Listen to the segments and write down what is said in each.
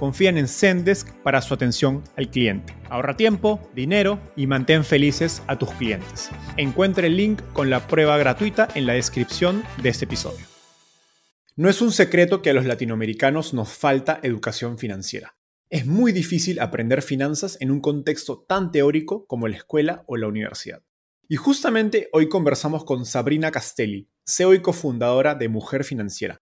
confían en Zendesk para su atención al cliente. Ahorra tiempo, dinero y mantén felices a tus clientes. Encuentre el link con la prueba gratuita en la descripción de este episodio. No es un secreto que a los latinoamericanos nos falta educación financiera. Es muy difícil aprender finanzas en un contexto tan teórico como la escuela o la universidad. Y justamente hoy conversamos con Sabrina Castelli, CEO y cofundadora de Mujer Financiera,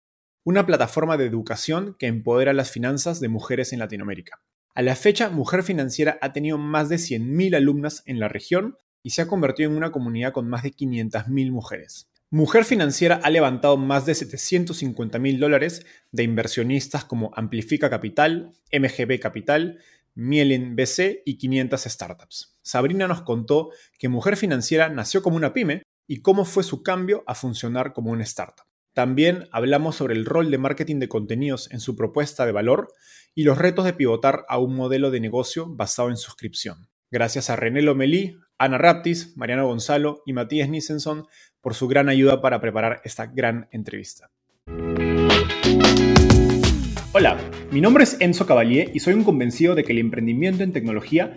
una plataforma de educación que empodera las finanzas de mujeres en Latinoamérica. A la fecha, Mujer Financiera ha tenido más de 100.000 alumnas en la región y se ha convertido en una comunidad con más de 500.000 mujeres. Mujer Financiera ha levantado más de 750 mil dólares de inversionistas como Amplifica Capital, MGB Capital, Mielin BC y 500 startups. Sabrina nos contó que Mujer Financiera nació como una pyme y cómo fue su cambio a funcionar como una startup. También hablamos sobre el rol de marketing de contenidos en su propuesta de valor y los retos de pivotar a un modelo de negocio basado en suscripción. Gracias a René Lomelí, Ana Raptis, Mariano Gonzalo y Matías Nissenson por su gran ayuda para preparar esta gran entrevista. Hola, mi nombre es Enzo Cavalier y soy un convencido de que el emprendimiento en tecnología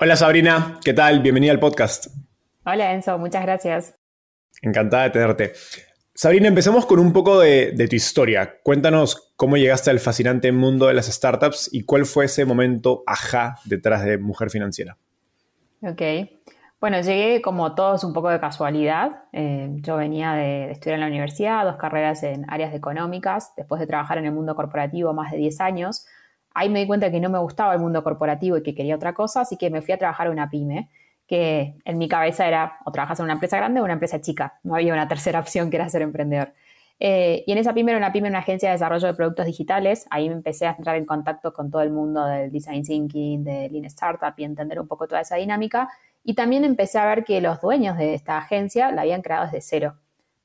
Hola Sabrina, ¿qué tal? Bienvenida al podcast. Hola Enzo, muchas gracias. Encantada de tenerte. Sabrina, empecemos con un poco de, tu historia. Cuéntanos cómo llegaste al fascinante mundo de las startups y cuál fue ese momento ajá detrás de Mujer Financiera. Ok. Bueno, llegué como todos un poco de casualidad. Eh, yo venía de, estudiar en la universidad, dos carreras en áreas económicas, después de trabajar en el mundo corporativo más de 10 años. Ahí me di cuenta que no me gustaba el mundo corporativo y que quería otra cosa, así que me fui a trabajar en una pyme que en mi cabeza era o trabajas en una empresa grande o una empresa chica. No había una tercera opción que era ser emprendedor. Eh, y en esa pyme era una pyme, una agencia de desarrollo de productos digitales. Ahí me empecé a entrar en contacto con todo el mundo del design thinking, de Lean Startup y entender un poco toda esa dinámica. Y también empecé a ver que los dueños de esta agencia la habían creado desde cero.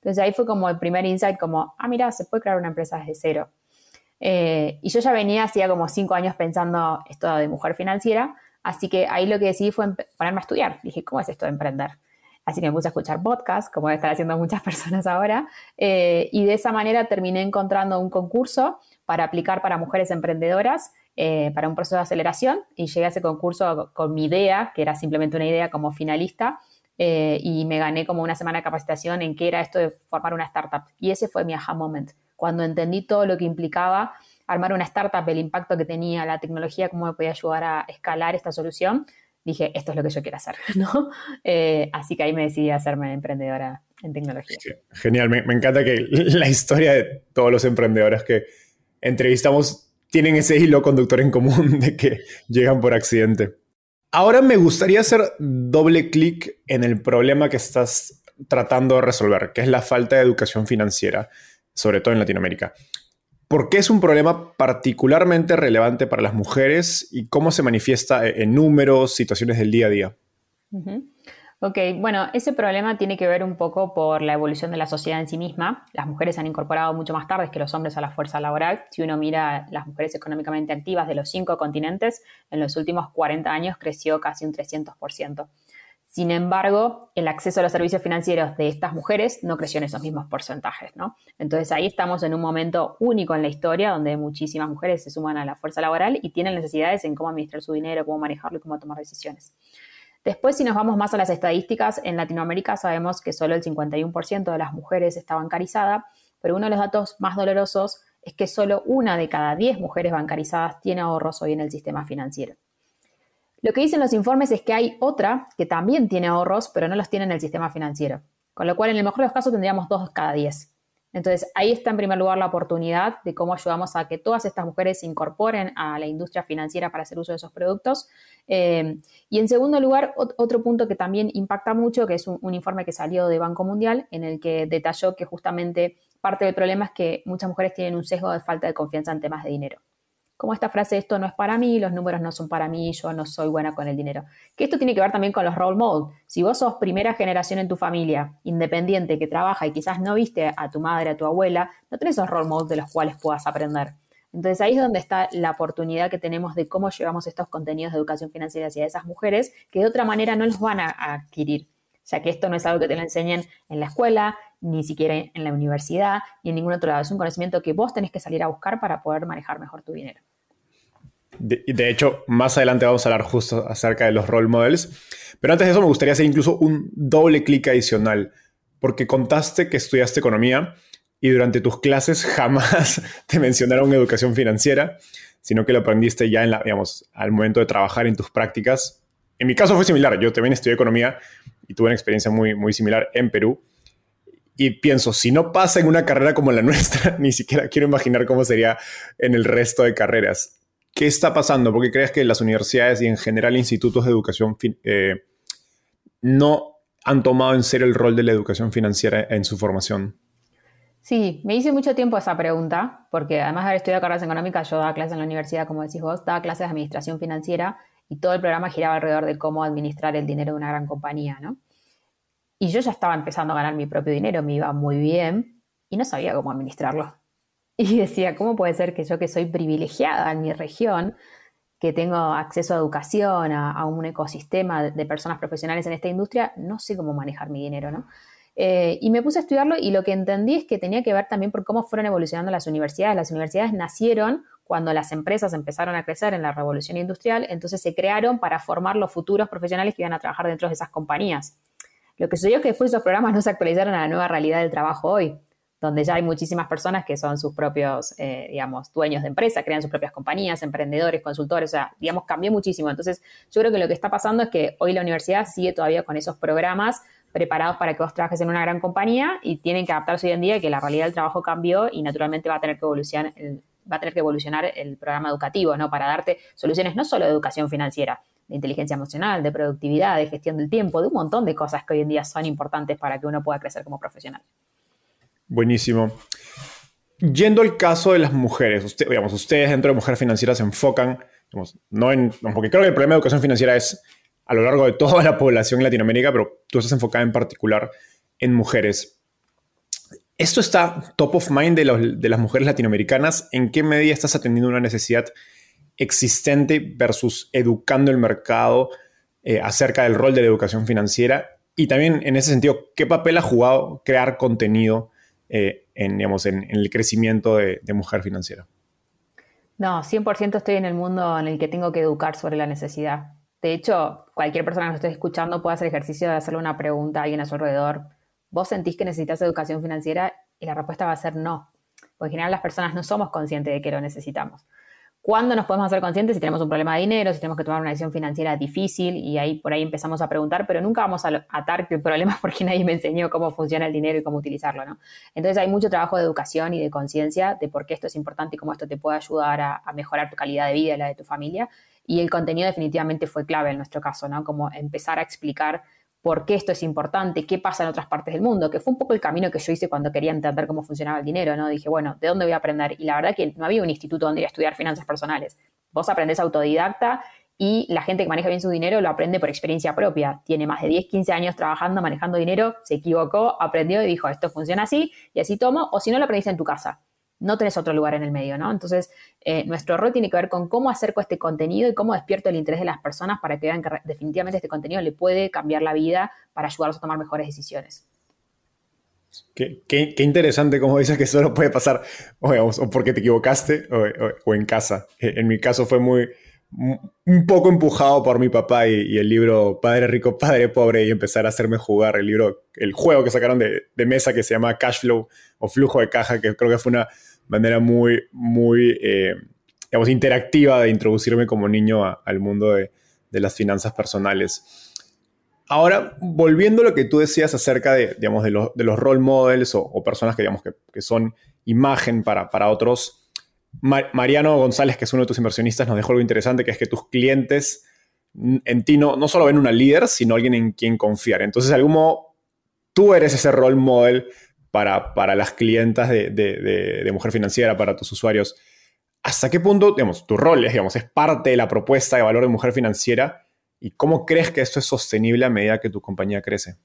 Entonces ahí fue como el primer insight, como, ah, mira, se puede crear una empresa desde cero. Eh, y yo ya venía, hacía como cinco años pensando esto de mujer financiera, Así que ahí lo que decidí fue ponerme a estudiar. Dije, ¿cómo es esto de emprender? Así que me puse a escuchar podcasts, como están haciendo muchas personas ahora, eh, y de esa manera terminé encontrando un concurso para aplicar para mujeres emprendedoras eh, para un proceso de aceleración y llegué a ese concurso con mi idea, que era simplemente una idea como finalista, y me gané como una semana de capacitación en qué era esto de formar una startup. Y ese fue mi aha moment, cuando entendí todo lo que implicaba armar una startup, el impacto que tenía la tecnología, cómo me podía ayudar a escalar esta solución, dije, esto es lo que yo quiero hacer, ¿no? Eh, así que ahí me decidí a hacerme emprendedora en tecnología. genial, me, encanta que la historia de todos los emprendedores que entrevistamos tienen ese hilo conductor en común de que llegan por accidente. Ahora me gustaría hacer doble clic en el problema que estás tratando de resolver, que es la falta de educación financiera, sobre todo en Latinoamérica. ¿Por qué es un problema particularmente relevante para las mujeres y cómo se manifiesta en números, situaciones del día a día? Ok, bueno, ese problema tiene que ver un poco por la evolución de la sociedad en sí misma. Las mujeres han incorporado mucho más tarde que los hombres a la fuerza laboral. Si uno mira las mujeres económicamente activas de los cinco continentes, en los últimos 40 años creció casi un 300%. Sin embargo, el acceso a los servicios financieros de estas mujeres no creció en esos mismos porcentajes, ¿no? Entonces ahí estamos en un momento único en la historia donde muchísimas mujeres se suman a la fuerza laboral y tienen necesidades en cómo administrar su dinero, cómo manejarlo y cómo tomar decisiones. Después, si nos vamos más a las estadísticas, en Latinoamérica sabemos que solo el 51% de las mujeres está bancarizada, pero uno de los datos más dolorosos es que solo una de cada 10 mujeres bancarizadas tiene ahorros hoy en el sistema financiero. Lo que dicen los informes es que hay otra que también tiene ahorros, pero no los tiene en el sistema financiero. Con lo cual, en el mejor de los casos, tendríamos dos cada 10. Entonces, ahí está en primer lugar la oportunidad de cómo ayudamos a que todas estas mujeres se incorporen a la industria financiera para hacer uso de esos productos. Eh, y en segundo lugar, otro punto que también impacta mucho, que es un, un, informe que salió de Banco Mundial, en el que detalló que justamente parte del problema es que muchas mujeres tienen un sesgo de falta de confianza en temas de dinero como esta frase, esto no es para mí, los números no son para mí, yo no soy buena con el dinero. Que esto tiene que ver también con los role models. Si vos sos primera generación en tu familia, independiente, que trabaja y quizás no viste a tu madre, a tu abuela, no tenés esos role models de los cuales puedas aprender. Entonces ahí es donde está la oportunidad que tenemos de cómo llevamos estos contenidos de educación financiera hacia esas mujeres que de otra manera no los van a adquirir, ya que esto no es algo que te lo enseñen en la escuela, ni siquiera en la universidad, ni en ningún otro lado. Es un conocimiento que vos tenés que salir a buscar para poder manejar mejor tu dinero. De, hecho, más adelante vamos a hablar justo acerca de los role models. Pero antes de eso me gustaría hacer incluso un doble clic adicional, porque contaste que estudiaste economía y durante tus clases jamás te mencionaron educación financiera, sino que lo aprendiste ya en la, digamos, al momento de trabajar en tus prácticas. En mi caso fue similar, yo también estudié economía y tuve una experiencia muy, muy similar en Perú. Y pienso, si no pasa en una carrera como la nuestra, ni siquiera quiero imaginar cómo sería en el resto de carreras. ¿Qué está pasando? ¿Por qué crees que las universidades y en general institutos de educación eh, no han tomado en serio el rol de la educación financiera en su formación? Sí, me hice mucho tiempo esa pregunta, porque además de haber estudiado carreras económicas, yo daba clases en la universidad, como decís vos, daba clases de administración financiera y todo el programa giraba alrededor de cómo administrar el dinero de una gran compañía, ¿no? Y yo ya estaba empezando a ganar mi propio dinero, me iba muy bien y no sabía cómo administrarlo. Y decía, ¿cómo puede ser que yo que soy privilegiada en mi región, que tengo acceso a educación, a, un ecosistema de, personas profesionales en esta industria, no sé cómo manejar mi dinero, ¿no? Eh, y me puse a estudiarlo y lo que entendí es que tenía que ver también por cómo fueron evolucionando las universidades. Las universidades nacieron cuando las empresas empezaron a crecer en la revolución industrial, entonces se crearon para formar los futuros profesionales que iban a trabajar dentro de esas compañías. Lo que sucedió es que después esos programas no se actualizaron a la nueva realidad del trabajo hoy donde ya hay muchísimas personas que son sus propios, eh, digamos, dueños de empresa, crean sus propias compañías, emprendedores, consultores, o sea, digamos, cambió muchísimo. Entonces, yo creo que lo que está pasando es que hoy la universidad sigue todavía con esos programas preparados para que vos trabajes en una gran compañía y tienen que adaptarse hoy en día que la realidad del trabajo cambió y naturalmente va a tener que evolucionar el, va a tener que evolucionar el programa educativo, ¿no? Para darte soluciones no solo de educación financiera, de inteligencia emocional, de productividad, de gestión del tiempo, de un montón de cosas que hoy en día son importantes para que uno pueda crecer como profesional. Buenísimo. Yendo al caso de las mujeres, digamos, ustedes dentro de Mujer Financiera se enfocan, no en, porque creo que el problema de educación financiera es a lo largo de toda la población Latinoamérica, pero tú estás enfocada en particular en mujeres. ¿Esto está top of mind de, las mujeres latinoamericanas? ¿En qué medida estás atendiendo una necesidad existente versus educando el mercado eh, acerca del rol de la educación financiera? Y también en ese sentido, ¿qué papel ha jugado crear contenido eh, en, digamos, en, el crecimiento de, mujer financiera. No, 100% estoy en el mundo en el que tengo que educar sobre la necesidad. De hecho, cualquier persona que nos esté escuchando puede hacer ejercicio de hacerle una pregunta a alguien a su alrededor. ¿Vos sentís que necesitas educación financiera? Y la respuesta va a ser no. Porque en general las personas no somos conscientes de que lo necesitamos. ¿Cuándo nos podemos hacer conscientes si tenemos un problema de dinero, si tenemos que tomar una decisión financiera difícil? Y ahí por ahí empezamos a preguntar, pero nunca vamos a atar el problema porque nadie me enseñó cómo funciona el dinero y cómo utilizarlo, ¿no? Entonces hay mucho trabajo de educación y de conciencia de por qué esto es importante y cómo esto te puede ayudar a, a, mejorar tu calidad de vida y la de tu familia. Y el contenido definitivamente fue clave en nuestro caso, ¿no? Como empezar a explicar por qué esto es importante, qué pasa en otras partes del mundo, que fue un poco el camino que yo hice cuando quería entender cómo funcionaba el dinero, ¿no? Dije, bueno, ¿de dónde voy a aprender? Y la verdad que no había un instituto donde ir a estudiar finanzas personales. Vos aprendés autodidacta y la gente que maneja bien su dinero lo aprende por experiencia propia. Tiene más de 10, 15 años trabajando, manejando dinero, se equivocó, aprendió y dijo, esto funciona así y así tomo, o si no lo aprendiste en tu casa. No tenés otro lugar en el medio, ¿no? Entonces, eh, nuestro rol tiene que ver con cómo acerco este contenido y cómo despierto el interés de las personas para que vean que definitivamente este contenido le puede cambiar la vida para ayudarlos a tomar mejores decisiones. Qué, interesante como dices que solo puede pasar o, porque te equivocaste o, en casa. Eh, en mi caso fue muy un poco empujado por mi papá y, el libro Padre Rico, Padre Pobre y empezar a hacerme jugar el libro, el juego que sacaron de, mesa que se llama Cash Flow o Flujo de Caja, que creo que fue una manera muy, muy, eh, digamos, interactiva de introducirme como niño al mundo de, las finanzas personales. Ahora, volviendo a lo que tú decías acerca de, digamos, de, los role models o, personas que, digamos, que, son imagen para, para otros, Mariano González, que es uno de tus inversionistas, nos dejó algo interesante, que es que tus clientes en ti no, no solo ven una líder, sino alguien en quien confiar. Entonces, de algún modo, tú eres ese role model para, para las clientas de, Mujer Financiera, para tus usuarios. ¿Hasta qué punto, digamos, tu rol es, digamos, es parte de la propuesta de valor de Mujer Financiera? ¿Y cómo crees que esto es sostenible a medida que tu compañía crece?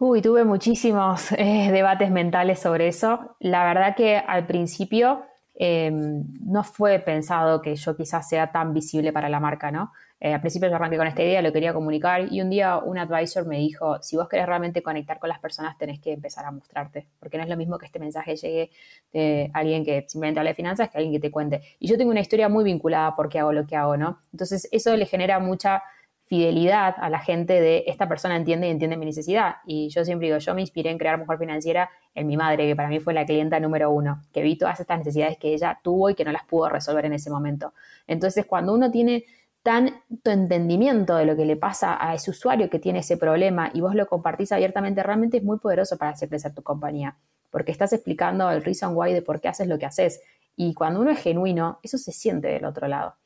Uy, tuve muchísimos eh, debates mentales sobre eso. La verdad que al principio Em, no fue pensado que yo quizás sea tan visible para la marca, ¿no? Eh, al principio yo arranqué con esta idea, lo quería comunicar y un día un advisor me dijo, si vos querés realmente conectar con las personas tenés que empezar a mostrarte, porque no es lo mismo que este mensaje llegue de alguien que simplemente hable de finanzas que alguien que te cuente. Y yo tengo una historia muy vinculada a por qué hago lo que hago, ¿no? Entonces eso le genera mucha fidelidad a la gente de esta persona entiende y entiende mi necesidad. Y yo siempre digo, yo me inspiré en crear Mujer Financiera en mi madre, que para mí fue la clienta número uno, que vi todas estas necesidades que ella tuvo y que no las pudo resolver en ese momento. Entonces, cuando uno tiene tanto entendimiento de lo que le pasa a ese usuario que tiene ese problema y vos lo compartís abiertamente, realmente es muy poderoso para hacer crecer tu compañía, porque estás explicando el reason why de por qué haces lo que haces. Y cuando uno es genuino, eso se siente del otro lado.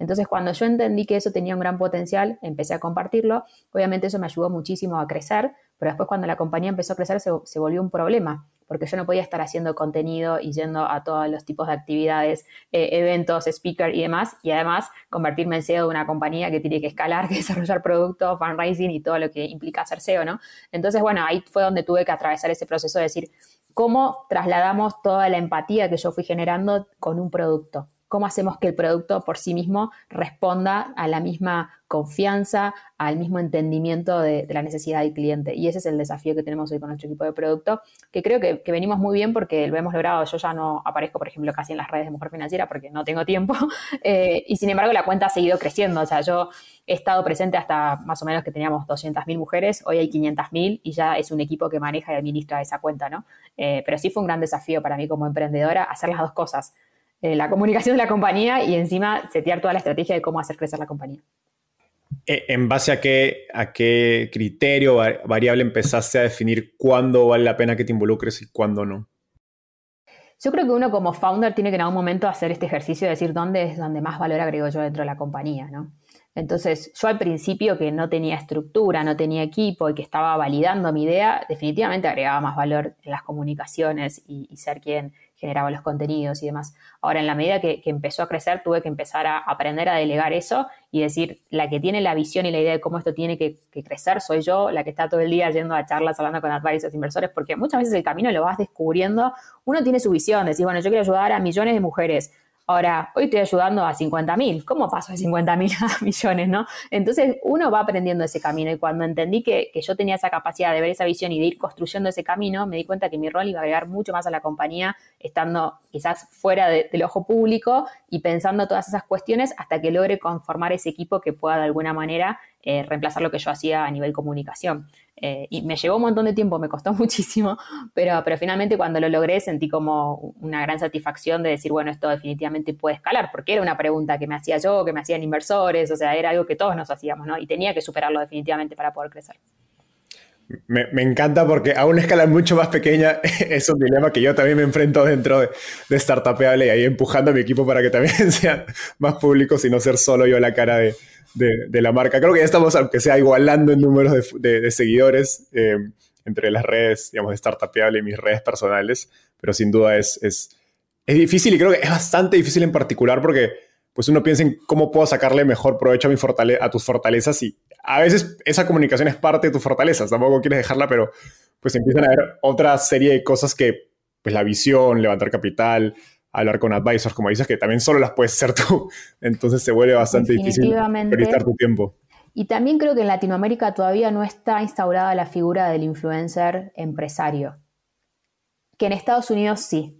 Entonces, cuando yo entendí que eso tenía un gran potencial, empecé a compartirlo. Obviamente eso me ayudó muchísimo a crecer, pero después cuando la compañía empezó a crecer se, volvió un problema, porque yo no podía estar haciendo contenido y yendo a todos los tipos de actividades, eh, eventos, speaker y demás, y además convertirme en CEO de una compañía que tiene que escalar, que desarrollar productos, fundraising y todo lo que implica ser CEO, ¿no? Entonces, bueno, ahí fue donde tuve que atravesar ese proceso de decir, ¿cómo trasladamos toda la empatía que yo fui generando con un producto? Cómo hacemos que el producto por sí mismo responda a la misma confianza, al mismo entendimiento de, la necesidad del cliente. Y ese es el desafío que tenemos hoy con nuestro equipo de producto, que creo que, venimos muy bien porque lo hemos logrado. Yo ya no aparezco, por ejemplo, casi en las redes de Mujer Financiera porque no tengo tiempo. Eh, y sin embargo, la cuenta ha seguido creciendo. O sea, yo he estado presente hasta más o menos que teníamos 200.000 mujeres, hoy hay 500.000 y ya es un equipo que maneja y administra esa cuenta, ¿no? Eh, pero sí fue un gran desafío para mí como emprendedora hacer las dos cosas eh, la comunicación de la compañía y encima setear toda la estrategia de cómo hacer crecer la compañía. Eh, ¿En base a qué, a qué criterio variable empezaste a definir cuándo vale la pena que te involucres y cuándo no? Yo creo que uno como founder tiene que en algún momento hacer este ejercicio de decir dónde es donde más valor agrego yo dentro de la compañía, ¿no? Entonces, yo al principio que no tenía estructura, no tenía equipo y que estaba validando mi idea, definitivamente agregaba más valor en las comunicaciones y, y ser quien generaba los contenidos y demás. Ahora, en la medida que, empezó a crecer, tuve que empezar a aprender a delegar eso y decir, la que tiene la visión y la idea de cómo esto tiene que, crecer soy yo, la que está todo el día yendo a charlas, hablando con advisors, inversores, porque muchas veces el camino lo vas descubriendo. Uno tiene su visión, decir, bueno, yo quiero ayudar a millones de mujeres Ahora, hoy estoy ayudando a 50 mil. ¿Cómo paso de 50 mil a millones, no? Entonces, uno va aprendiendo ese camino y cuando entendí que, yo tenía esa capacidad de ver esa visión y de ir construyendo ese camino, me di cuenta que mi rol iba a agregar mucho más a la compañía, estando quizás fuera del ojo público y pensando todas esas cuestiones hasta que logre conformar ese equipo que pueda de alguna manera eh, reemplazar lo que yo hacía a nivel comunicación. Eh, y me llevó un montón de tiempo, me costó muchísimo, pero, pero finalmente cuando lo logré sentí como una gran satisfacción de decir, bueno, esto definitivamente puede escalar, porque era una pregunta que me hacía yo, que me hacían inversores, o sea, era algo que todos nos hacíamos, ¿no? Y tenía que superarlo definitivamente para poder crecer. Me, encanta porque a una escala mucho más pequeña es un dilema que yo también me enfrento dentro de, de y ahí empujando a mi equipo para que también sean más públicos y no ser solo yo la cara de, de, la marca. Creo que ya estamos, aunque sea, igualando en números de, seguidores eh, entre las redes, digamos, de Startupeable y mis redes personales, pero sin duda es, es, es, difícil y creo que es bastante difícil en particular porque pues uno piensa en cómo puedo sacarle mejor provecho a, mi a tus fortalezas y a veces esa comunicación es parte de tus fortalezas, tampoco quieres dejarla, pero pues empiezan a haber otra serie de cosas que, pues la visión, levantar capital, hablar con advisors, como dices, que también solo las puedes hacer tú. Entonces se vuelve bastante difícil priorizar tu tiempo. Y también creo que en Latinoamérica todavía no está instaurada la figura del influencer empresario. Que en Estados Unidos sí.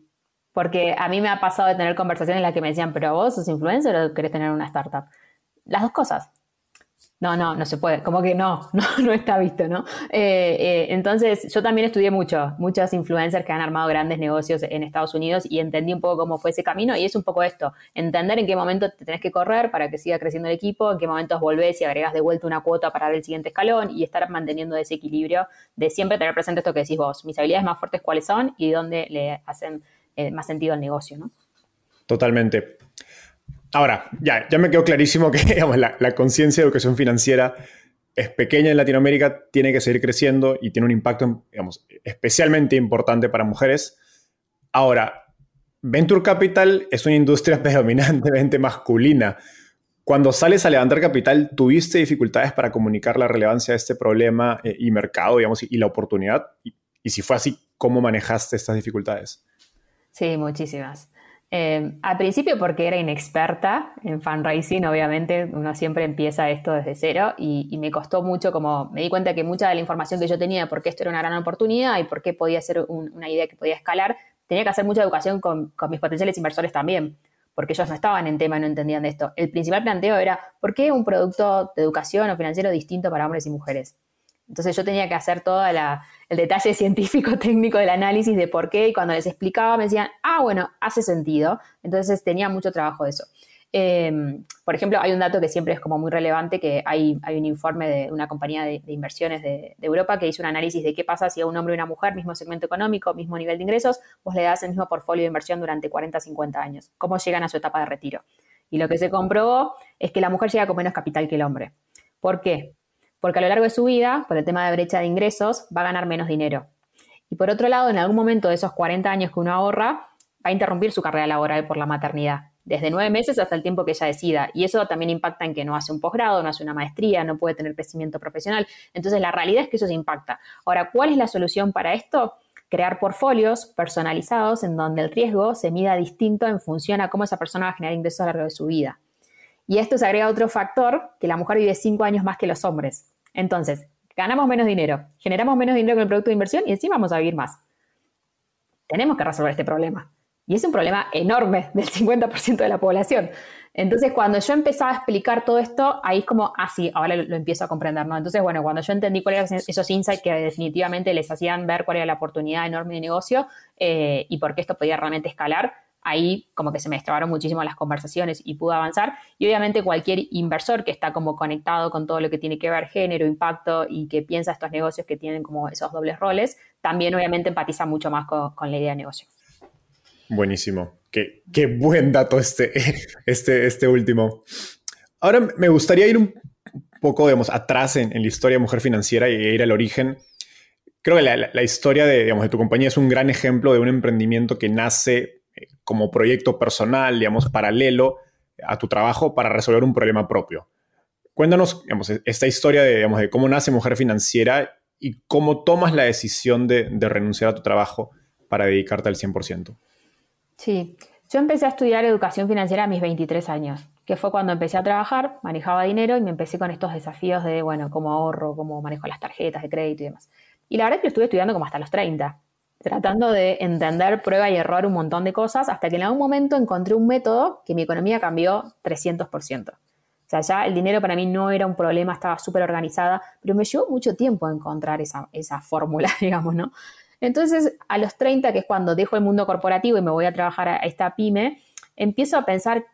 Porque a mí me ha pasado de tener conversaciones en las que me decían, pero vos sos influencer o querés tener una startup. Las dos cosas. No, no, no se puede, como que no, no, no está visto, ¿no? Eh, eh, entonces, yo también estudié mucho, muchos influencers que han armado grandes negocios en Estados Unidos y entendí un poco cómo fue ese camino y es un poco esto, entender en qué momento te tenés que correr para que siga creciendo el equipo, en qué momentos volvés y agregás de vuelta una cuota para dar el siguiente escalón y estar manteniendo ese equilibrio de siempre tener presente esto que decís vos, mis habilidades más fuertes cuáles son y dónde le hacen eh, más sentido al negocio, ¿no? Totalmente. Ahora, ya, ya me quedó clarísimo que la, conciencia de educación financiera es pequeña en Latinoamérica, tiene que seguir creciendo y tiene un impacto, digamos, especialmente importante para mujeres. Ahora, Venture Capital es una industria predominantemente masculina. Cuando sales a levantar capital, ¿tuviste dificultades para comunicar la relevancia de este problema eh, y mercado, digamos, y la oportunidad? y si fue así, ¿cómo manejaste estas dificultades? Sí, muchísimas. Eh, al principio porque era inexperta en fundraising, obviamente uno siempre empieza esto desde cero y, me costó mucho como me di cuenta que mucha de la información que yo tenía de por qué esto era una gran oportunidad y por qué podía ser una idea que podía escalar, tenía que hacer mucha educación con, mis potenciales inversores también, porque ellos no estaban en tema no entendían de esto. El principal planteo era, ¿por qué un producto de educación o financiero distinto para hombres y mujeres? Entonces yo tenía que hacer todo el detalle científico técnico del análisis de por qué y cuando les explicaba me decían, ah, bueno, hace sentido. Entonces tenía mucho trabajo de eso. Em, por ejemplo, hay un dato que siempre es como muy relevante, que hay, hay un informe de una compañía de, inversiones de, Europa que hizo un análisis de qué pasa si a un hombre y una mujer, mismo segmento económico, mismo nivel de ingresos, vos le das el mismo portfolio de inversión durante 40 50 años. ¿Cómo llegan a su etapa de retiro? Y lo que se comprobó es que la mujer llega con menos capital que el hombre. ¿Por qué? Porque a lo largo de su vida, por el tema de brecha de ingresos, va a ganar menos dinero. Y por otro lado, en algún momento de esos 40 años que uno ahorra, va a interrumpir su carrera laboral por la maternidad, desde nueve meses hasta el tiempo que ella decida. Y eso también impacta en que no hace un posgrado, no hace una maestría, no puede tener crecimiento profesional. Entonces, la realidad es que eso se impacta. Ahora, ¿cuál es la solución para esto? Crear portfolios personalizados en donde el riesgo se mida distinto en función a cómo esa persona va a generar ingresos a lo largo de su vida. Y esto se agrega otro factor, que la mujer vive cinco años más que los hombres. Entonces, ganamos menos dinero, generamos menos dinero con el producto de inversión y encima vamos a vivir más. Tenemos que resolver este problema. Y es un problema enorme del 50% de la población. Entonces, cuando yo empezaba a explicar todo esto, ahí es como, ah, sí, ahora lo, empiezo a comprender, ¿no? Entonces, bueno, cuando yo entendí cuáles eran esos insights que definitivamente les hacían ver cuál era la oportunidad enorme de negocio eh, y por qué esto podía realmente escalar, ahí como que se me extrabaron muchísimo las conversaciones y pude avanzar. Y obviamente cualquier inversor que está como conectado con todo lo que tiene que ver género, impacto y que piensa estos negocios que tienen como esos dobles roles, también obviamente empatiza mucho más con, la idea de negocio. Buenísimo. Qué, qué, buen dato este, este, este último. Ahora me gustaría ir un poco, digamos, atrás en, la historia de Mujer Financiera y ir al origen. Creo que la, la historia de, digamos, de tu compañía es un gran ejemplo de un emprendimiento que nace como proyecto personal, digamos, paralelo a tu trabajo para resolver un problema propio. Cuéntanos digamos, esta historia de, digamos, cómo nace Mujer Financiera y cómo tomas la decisión de, renunciar a tu trabajo para dedicarte al 100%. Sí, yo empecé a estudiar educación financiera a mis 23 años, que fue cuando empecé a trabajar, manejaba dinero y me empecé con estos desafíos de, bueno, cómo ahorro, cómo manejo las tarjetas de crédito y demás. Y la verdad es que lo estuve estudiando como hasta los 30 tratando de entender prueba y error un montón de cosas, hasta que en algún momento encontré un método que mi economía cambió 300%. O sea, ya el dinero para mí no era un problema, estaba súper organizada, pero me llevó mucho tiempo encontrar esa, esa fórmula, digamos, ¿no? Entonces, a los 30, que es cuando dejo el mundo corporativo y me voy a trabajar a esta pyme, empiezo a pensar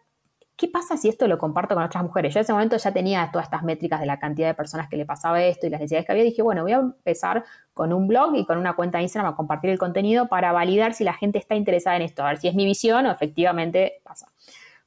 ¿qué pasa si esto lo comparto con otras mujeres? Yo en ese momento ya tenía todas estas métricas de la cantidad de personas que le pasaba esto y las necesidades que había. Dije, bueno, voy a empezar con un blog y con una cuenta Instagram a compartir el contenido para validar si la gente está interesada en esto, a ver si es mi visión o efectivamente pasa.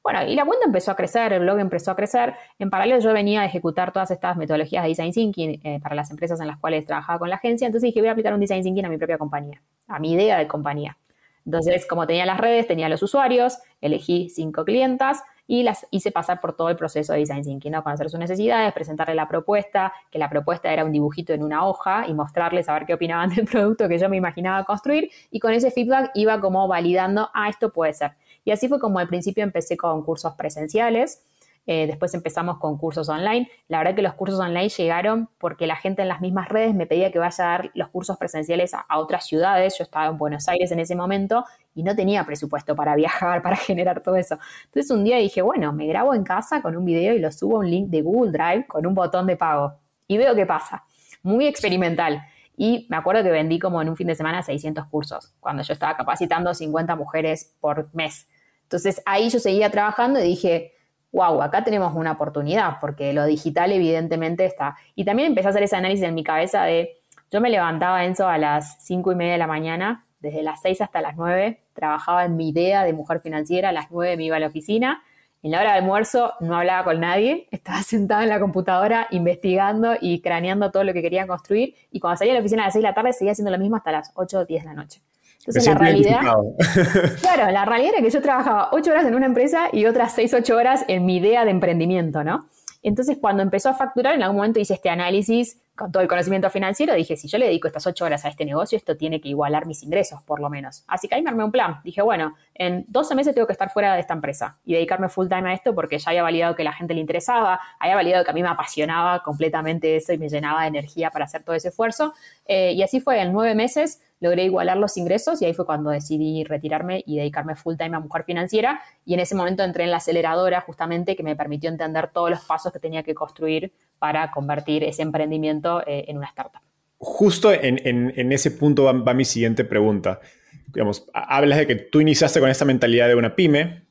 Bueno, y la cuenta empezó a crecer, el blog empezó a crecer. En paralelo yo venía a ejecutar todas estas metodologías de design thinking eh, para las empresas en las cuales trabajaba con la agencia. Entonces dije, voy a aplicar un design thinking a mi propia compañía, a mi idea de compañía. Entonces, como tenía las redes, tenía los usuarios, elegí cinco clientas y las hice pasar por todo el proceso de design thinking, ¿no? conocer sus necesidades, presentarle la propuesta, que la propuesta era un dibujito en una hoja y mostrarles a ver qué opinaban del producto que yo me imaginaba construir y con ese feedback iba como validando, ah, esto puede ser. Y así fue como al principio empecé con cursos presenciales, eh, después empezamos con cursos online. La verdad que los cursos online llegaron porque la gente en las mismas redes me pedía que vaya a dar los cursos presenciales a, otras ciudades. Yo estaba en Buenos Aires en ese momento y no tenía presupuesto para viajar, para generar todo eso. Entonces un día dije, bueno, me grabo en casa con un video y lo subo a un link de Google Drive con un botón de pago. Y veo qué pasa. Muy experimental. Y me acuerdo que vendí como en un fin de semana 600 cursos, cuando yo estaba capacitando 50 mujeres por mes. Entonces ahí yo seguía trabajando y dije, wow, acá tenemos una oportunidad, porque lo digital evidentemente está. Y también empecé a hacer ese análisis en mi cabeza de, yo me levantaba, Enzo, a las cinco y media de la mañana, desde las 6 hasta las 9, trabajaba en mi idea de mujer financiera, a las 9 me iba a la oficina, en la hora de almuerzo no hablaba con nadie, estaba sentada en la computadora investigando y craneando todo lo que quería construir, y cuando salía a la oficina a las 6 de la tarde seguía haciendo lo mismo hasta las 8 o 10 de la noche. Entonces, la realidad. claro, la realidad era que yo trabajaba ocho horas en una empresa y otras seis, ocho horas en mi idea de emprendimiento, ¿no? Entonces, cuando empezó a facturar, en algún momento hice este análisis con todo el conocimiento financiero, dije, si yo le dedico estas ocho horas a este negocio, esto tiene que igualar mis ingresos, por lo menos. Así que ahí me armé un plan. Dije, bueno, en 12 meses tengo que estar fuera de esta empresa y dedicarme full time a esto porque ya había validado que la gente le interesaba, había validado que a mí me apasionaba completamente eso y me llenaba de energía para hacer todo ese esfuerzo. Eh, y así fue, en nueve meses logré igualar los ingresos y ahí fue cuando decidí retirarme y dedicarme full time a mujer financiera. Y en ese momento entré en la aceleradora justamente que me permitió entender todos los pasos que tenía que construir para convertir ese emprendimiento eh, en una startup. Justo en, ese punto va, mi siguiente pregunta. Digamos, hablas de que tú iniciaste con esta mentalidad de una pyme,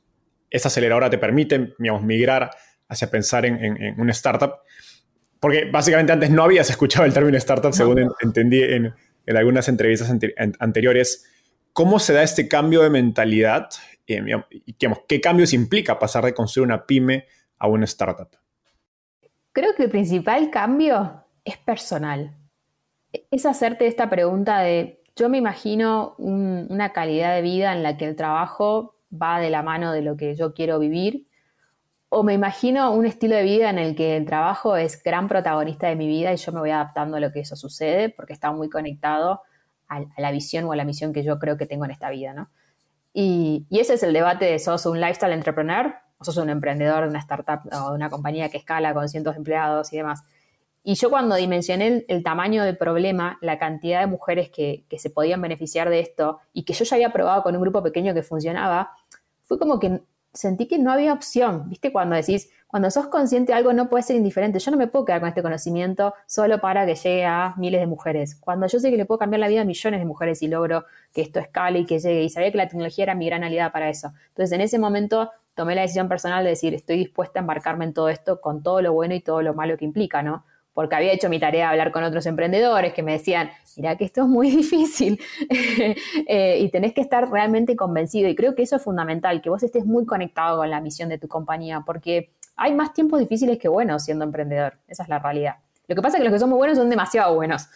esa aceleradora te permite digamos, migrar hacia pensar en, una startup, porque básicamente antes no habías escuchado el término startup, según entendí en, en algunas entrevistas anteriores, ¿cómo se da este cambio de mentalidad? Eh, ¿Qué cambios implica pasar de construir una pyme a una startup? Creo que el principal cambio es personal. Es hacerte esta pregunta de, yo me imagino una calidad de vida en la que el trabajo va de la mano de lo que yo quiero vivir o me imagino un estilo de vida en el que el trabajo es gran protagonista de mi vida y yo me voy adaptando a lo que eso sucede porque está muy conectado a, la visión o a la misión que yo creo que tengo en esta vida, ¿no? Y, ese es el debate de sos un lifestyle entrepreneur o sos un emprendedor de una startup o de una compañía que escala con cientos de empleados y demás. Y yo cuando dimensioné el, tamaño del problema, la cantidad de mujeres que, que, se podían beneficiar de esto y que yo ya había probado con un grupo pequeño que funcionaba, fue como que sentí que no había opción, ¿viste? Cuando decís, cuando sos consciente de algo no puede ser indiferente. Yo no me puedo quedar con este conocimiento solo para que llegue a miles de mujeres. Cuando yo sé que le puedo cambiar la vida a millones de mujeres y logro que esto escale y que llegue, y sabía que la tecnología era mi gran aliada para eso. Entonces, en ese momento tomé la decisión personal de decir, estoy dispuesta a embarcarme en todo esto con todo lo bueno y todo lo malo que implica, ¿no? Porque había hecho mi tarea de hablar con otros emprendedores que me decían, mira que esto es muy difícil eh, y tenés que estar realmente convencido. Y creo que eso es fundamental, que vos estés muy conectado con la misión de tu compañía, porque hay más tiempos difíciles que buenos siendo emprendedor. Esa es la realidad. Lo que pasa es que los que son muy buenos son demasiado buenos.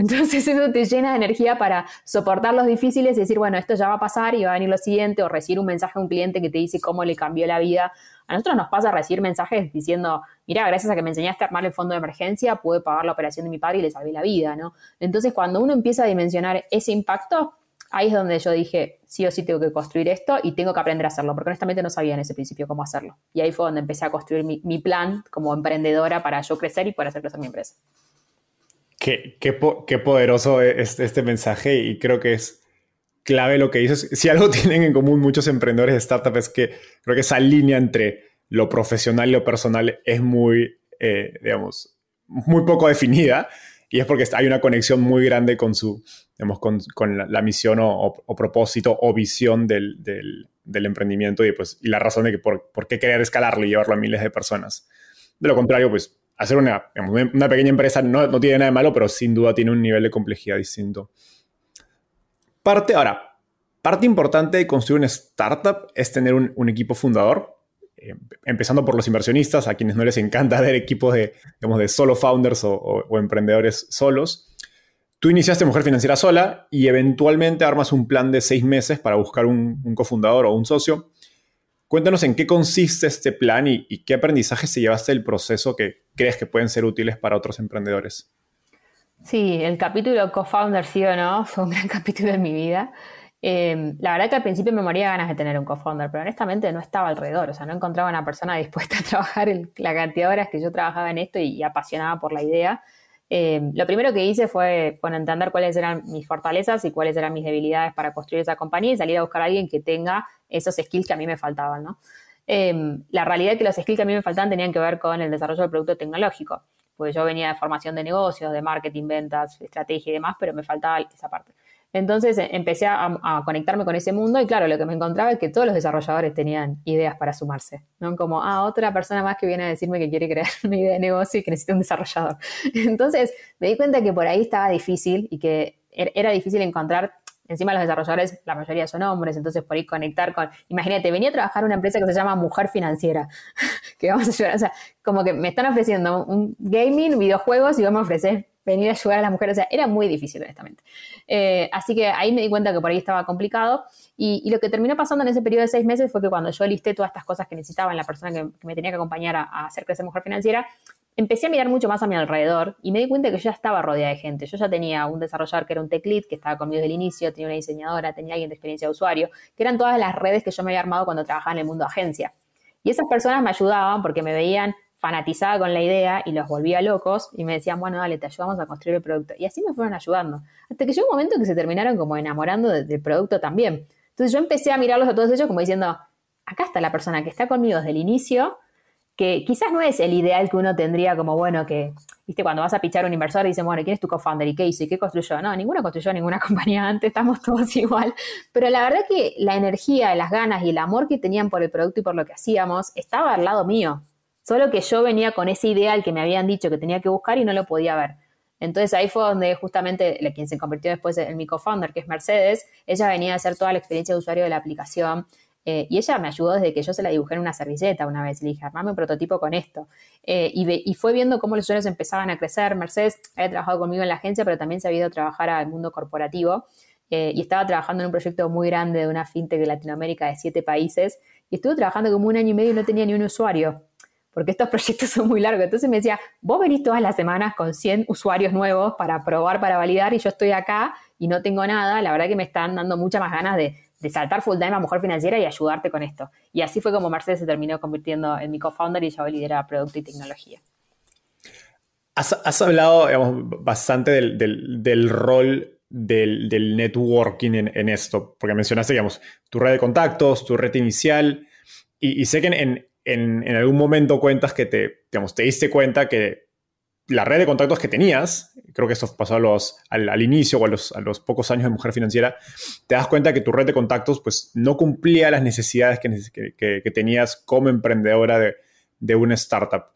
Entonces eso te llena de energía para soportar los difíciles y decir, bueno, esto ya va a pasar y va a venir lo siguiente, o recibir un mensaje a un cliente que te dice cómo le cambió la vida. A nosotros nos pasa recibir mensajes diciendo, mira, gracias a que me enseñaste a armar el fondo de emergencia, pude pagar la operación de mi padre y le salvé la vida, ¿no? Entonces cuando uno empieza a dimensionar ese impacto, ahí es donde yo dije, sí o sí tengo que construir esto y tengo que aprender a hacerlo, porque honestamente no sabía en ese principio cómo hacerlo. Y ahí fue donde empecé a construir mi, mi plan como emprendedora para yo crecer y poder hacer crecer mi empresa. Qué, qué, poderoso es este mensaje y creo que es clave lo que dices. Si algo tienen en común muchos emprendedores de startup es que creo que esa línea entre lo profesional y lo personal es muy, eh, digamos, muy poco definida y es porque hay una conexión muy grande con su, digamos, con, la, misión o, propósito o visión del, emprendimiento y, pues, y la razón de que por, por, qué querer escalarlo y llevarlo a miles de personas. De lo contrario, pues hacer una, una pequeña empresa no, no, tiene nada de malo, pero sin duda tiene un nivel de complejidad distinto. Parte, ahora, parte importante de construir una startup es tener un, equipo fundador, eh, empezando por los inversionistas, a quienes no les encanta ver equipos de, digamos, de solo founders o, emprendedores solos. Tú iniciaste Mujer Financiera sola y eventualmente armas un plan de seis meses para buscar un, un cofundador o un socio. Cuéntanos en qué consiste este plan y, y qué aprendizaje se llevaste del proceso que crees que pueden ser útiles para otros emprendedores. Sí, el capítulo co-founder, sí o no, fue un gran capítulo en mi vida. Eh, la verdad que al principio me moría ganas de tener un co-founder, pero honestamente no estaba alrededor, o sea, no encontraba una persona dispuesta a trabajar la cantidad de horas que yo trabajaba en esto y, apasionada por la idea. Eh, lo primero que hice fue bueno, entender cuáles eran mis fortalezas y cuáles eran mis debilidades para construir esa compañía y salir a buscar a alguien que tenga esos skills que a mí me faltaban, ¿no? Eh, la realidad es que los skills que a mí me faltaban tenían que ver con el desarrollo del producto tecnológico porque yo venía de formación de negocios, de marketing, ventas, estrategia y demás, pero me faltaba esa parte. Entonces eh, empecé a, conectarme con ese mundo y claro, lo que me encontraba es que todos los desarrolladores tenían ideas para sumarse, ¿no? Como, ah, otra persona más que viene a decirme que quiere crear una idea de negocio y que necesita un desarrollador. Entonces me di cuenta que por ahí estaba difícil y que er, era difícil encontrar Encima los desarrolladores, la mayoría son hombres, entonces por ahí conectar con... Imagínate, venía a trabajar en una empresa que se llama Mujer Financiera, que vamos a ayudar, o sea, como que me están ofreciendo un gaming, videojuegos y vamos a ofrecer venir a ayudar a las mujeres, o sea, era muy difícil, honestamente. Eh, así que ahí me di cuenta que por ahí estaba complicado y, lo que terminó pasando en ese periodo de seis meses fue que cuando yo listé todas estas cosas que necesitaba en la persona que, me tenía que acompañar a, a hacer crecer Mujer Financiera, empecé a mirar mucho más a mi alrededor y me di cuenta que yo ya estaba rodeada de gente. Yo ya tenía un desarrollador que era un tech lead, que estaba conmigo desde el inicio, tenía una diseñadora, tenía alguien de experiencia de usuario, que eran todas las redes que yo me había armado cuando trabajaba en el mundo agencia. Y esas personas me ayudaban porque me veían fanatizada con la idea y los volvía locos y me decían, bueno, dale, te ayudamos a construir el producto. Y así me fueron ayudando. Hasta que llegó un momento que se terminaron como enamorando del producto también. Entonces yo empecé a mirarlos a todos ellos como diciendo, acá está la persona que está conmigo desde el inicio, que quizás no es el ideal que uno tendría como, bueno, que, viste, cuando vas a pichar a un inversor y dicen, bueno, ¿quién es tu co-founder y qué hizo y qué construyó? No, ninguno construyó ninguna compañía antes, estamos todos igual. Pero la verdad que la energía, las ganas y el amor que tenían por el producto y por lo que hacíamos estaba al lado mío. Solo que yo venía con ese ideal que me habían dicho que tenía que buscar y no lo podía ver. Entonces ahí fue donde justamente quien se convirtió después en mi co-founder, que es Mercedes, ella venía a hacer toda la experiencia de usuario de la aplicación, eh, y ella me ayudó desde que yo se la dibujé en una servilleta una vez. Le dije, armame un prototipo con esto. Eh, y, fue viendo cómo los usuarios empezaban a crecer. Mercedes había trabajado conmigo en la agencia, pero también se había ido a trabajar al mundo corporativo. Eh, y estaba trabajando en un proyecto muy grande de una fintech de Latinoamérica de siete países. Y estuve trabajando como un año y medio y no tenía ni un usuario porque estos proyectos son muy largos. Entonces me decía, vos venís todas las semanas con 100 usuarios nuevos para probar, para validar, y yo estoy acá y no tengo nada. La verdad que me están dando muchas más ganas de, de saltar full time a Mujer Financiera y ayudarte con esto. Y así fue como Mercedes se terminó convirtiendo en mi co-founder y yo lidera producto y tecnología. Has, hablado bastante del, rol del, networking en, esto, porque mencionaste, digamos, tu red de contactos, tu red inicial, y, sé que en, en, algún momento cuentas que te, digamos, te diste cuenta que la red de contactos que tenías, creo que esto pasó a los, al, inicio o a los, a los, pocos años de Mujer Financiera, te das cuenta que tu red de contactos pues, no cumplía las necesidades que, que, tenías como emprendedora de, de, una startup.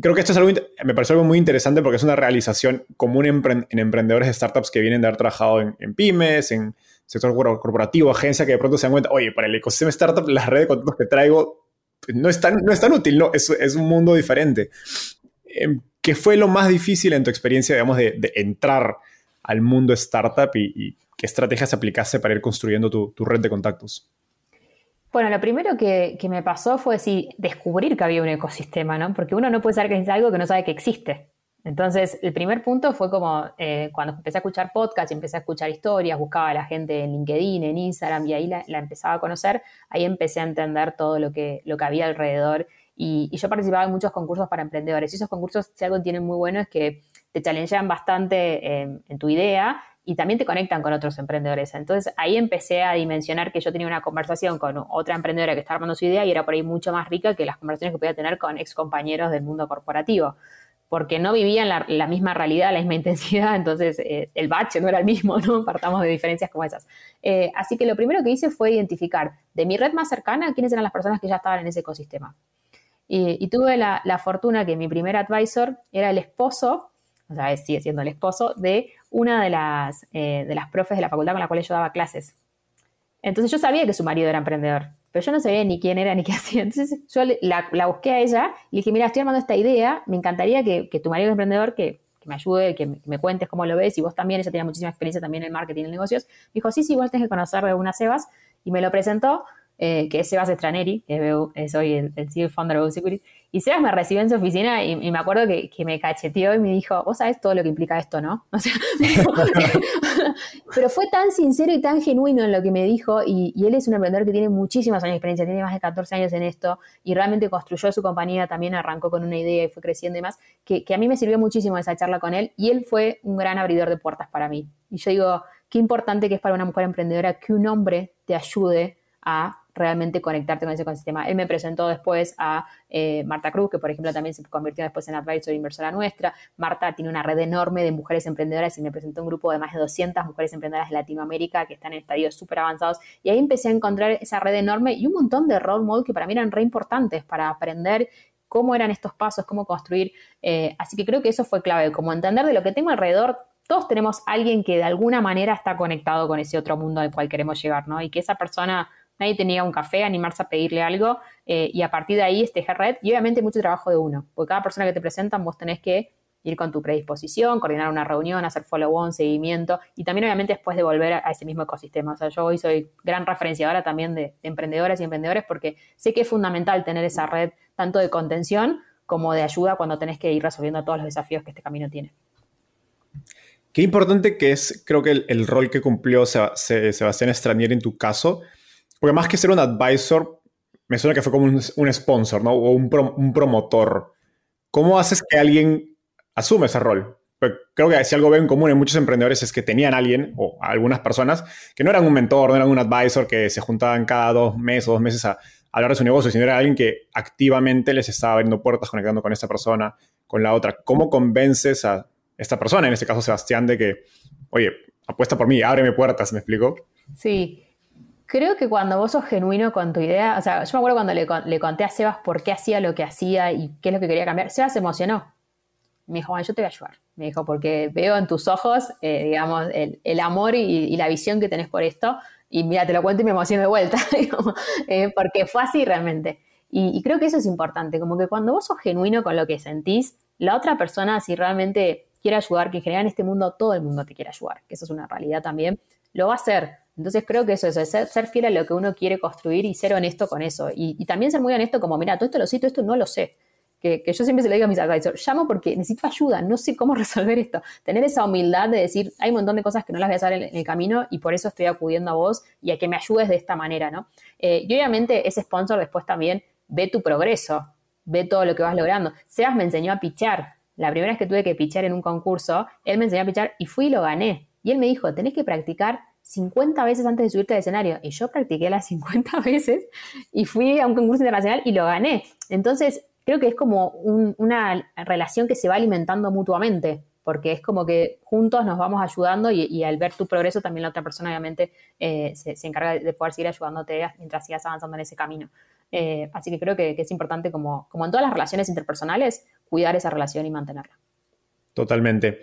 Creo que esto es algo, me parece algo muy interesante porque es una realización común en, emprendedores de startups que vienen de haber trabajado en, pymes, en sector corporativo, agencia, que de pronto se dan cuenta, oye, para el ecosistema startup, la red de contactos que traigo no es tan, no útil, no, es, es un mundo diferente. Em, ¿Qué fue lo más difícil en tu experiencia, digamos, de, entrar al mundo startup y, qué estrategias aplicaste para ir construyendo tu, red de contactos? Bueno, lo primero que, me pasó fue sí, descubrir que había un ecosistema, ¿no? Porque uno no puede saber que es algo que no sabe que existe. Entonces, el primer punto fue como eh, cuando empecé a escuchar podcasts, empecé a escuchar historias, buscaba a la gente en LinkedIn, en Instagram, y ahí la, la, empezaba a conocer, ahí empecé a entender todo lo que, lo que había alrededor y, yo participaba en muchos concursos para emprendedores. Y esos concursos, si algo tienen muy bueno, es que te challengean bastante en, tu idea y también te conectan con otros emprendedores. Entonces ahí empecé a dimensionar que yo tenía una conversación con otra emprendedora que estaba armando su idea y era por ahí mucho más rica que las conversaciones que podía tener con ex compañeros del mundo corporativo. Porque no vivían la, misma realidad, la misma intensidad, entonces eh, el bache no era el mismo, ¿no? Partamos de diferencias como esas. Eh, así que lo primero que hice fue identificar de mi red más cercana quiénes eran las personas que ya estaban en ese ecosistema. Y, tuve la, fortuna que mi primer advisor era el esposo, o sea, sigue siendo el esposo, de una de las, eh, de las profes de la facultad con la cual yo daba clases. Entonces yo sabía que su marido era emprendedor, pero yo no sabía ni quién era ni qué hacía. Entonces yo la, busqué a ella le dije, mira, estoy armando esta idea, me encantaría que, tu marido emprendedor, que, me ayude, que me, cuentes cómo lo ves, y vos también, ella tenía muchísima experiencia también en marketing y en negocios. Me dijo, sí, sí, igual tenés que conocer de unas Sebas, y me lo presentó. Eh, que es Sebas Estraneri, que es, hoy el, el CEO founder de Security. Y Sebas me recibió en su oficina y, me acuerdo que, me cacheteó y me dijo, vos sabés todo lo que implica esto, ¿no? pero fue tan sincero y tan genuino en lo que me dijo y, él es un emprendedor que tiene muchísimos años de experiencia, tiene más de 14 años en esto y realmente construyó su compañía, también arrancó con una idea y fue creciendo y más, que, que a mí me sirvió muchísimo esa charla con él y él fue un gran abridor de puertas para mí. Y yo digo, qué importante que es para una mujer emprendedora que un hombre te ayude a realmente conectarte con ese ecosistema. Él me presentó después a eh, Marta Cruz, que por ejemplo también se convirtió después en advisor inversora nuestra. Marta tiene una red enorme de mujeres emprendedoras y me presentó un grupo de más de 200 mujeres emprendedoras de Latinoamérica que están en estadios súper avanzados. Y ahí empecé a encontrar esa red enorme y un montón de role models que para mí eran re importantes para aprender cómo eran estos pasos, cómo construir. Eh, así que creo que eso fue clave, como entender de lo que tengo alrededor. Todos tenemos alguien que de alguna manera está conectado con ese otro mundo al cual queremos llegar, ¿no? Y que esa persona nadie tenía un café, animarse a pedirle algo eh, y a partir de ahí este red y obviamente mucho trabajo de uno, porque cada persona que te presentan vos tenés que ir con tu predisposición, coordinar una reunión, hacer follow-on, seguimiento y también obviamente después de volver a, ese mismo ecosistema. O sea, yo hoy soy gran referenciadora también de, emprendedoras y emprendedores porque sé que es fundamental tener esa red tanto de contención como de ayuda cuando tenés que ir resolviendo todos los desafíos que este camino tiene. Qué importante que es, creo que el, rol que cumplió Sebastián Estranier en tu caso, porque más que ser un advisor, me suena que fue como un, sponsor, ¿no? O un, promotor. ¿Cómo haces que alguien asume ese rol? creo que si algo veo en común en muchos emprendedores es que tenían alguien o algunas personas que no eran un mentor, no eran un advisor que se juntaban cada dos meses o dos meses a, hablar de su negocio, sino era alguien que activamente les estaba abriendo puertas, conectando con esta persona, con la otra. ¿Cómo convences a esta persona, en este caso Sebastián, de que, oye, apuesta por mí, ábreme puertas, ¿me explico? Sí, Creo que cuando vos sos genuino con tu idea, o sea, yo me acuerdo cuando le, conté a Sebas por qué hacía lo que hacía y qué es lo que quería cambiar, Sebas se emocionó. Me dijo, bueno, yo te voy a ayudar. Me dijo, porque veo en tus ojos, eh, digamos, el, amor y, la visión que tenés por esto. Y mira, te lo cuento y me emociono de vuelta, eh, porque fue así realmente. Y, creo que eso es importante, como que cuando vos sos genuino con lo que sentís, la otra persona, si realmente quiere ayudar, que en general en este mundo todo el mundo te quiere ayudar, que eso es una realidad también, lo va a hacer entonces creo que eso es ser, fiel a lo que uno quiere construir y ser honesto con eso. Y, también ser muy honesto como, mira, todo esto lo sé, todo esto no lo sé. Que, yo siempre se lo digo a mis advisors, llamo porque necesito ayuda, no sé cómo resolver esto. Tener esa humildad de decir, hay un montón de cosas que no las voy a hacer en, el camino y por eso estoy acudiendo a vos y a que me ayudes de esta manera, ¿no? Eh, y obviamente ese sponsor después también ve tu progreso, ve todo lo que vas logrando. Sebas me enseñó a pichar. La primera vez que tuve que pichar en un concurso, él me enseñó a pichar y fui y lo gané. Y él me dijo, tenés que practicar 50 veces antes de subirte al escenario. Y yo practiqué las 50 veces y fui a un concurso internacional y lo gané. Entonces, creo que es como una relación que se va alimentando mutuamente, porque es como que juntos nos vamos ayudando y, al ver tu progreso también la otra persona obviamente eh, se, encarga de poder seguir ayudándote mientras sigas avanzando en ese camino. Eh, así que creo que, es importante, como, como en todas las relaciones interpersonales, cuidar esa relación y mantenerla. Totalmente.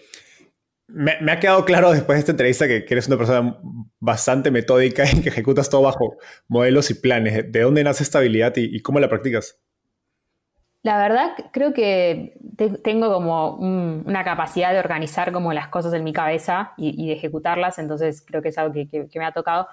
Me, ha quedado claro después de esta entrevista que, eres una persona bastante metódica y que ejecutas todo bajo modelos y planes. ¿De dónde nace esta habilidad y, cómo la practicas? La verdad, creo que tengo como una capacidad de organizar como las cosas en mi cabeza y, de ejecutarlas, entonces creo que es algo que, me ha tocado.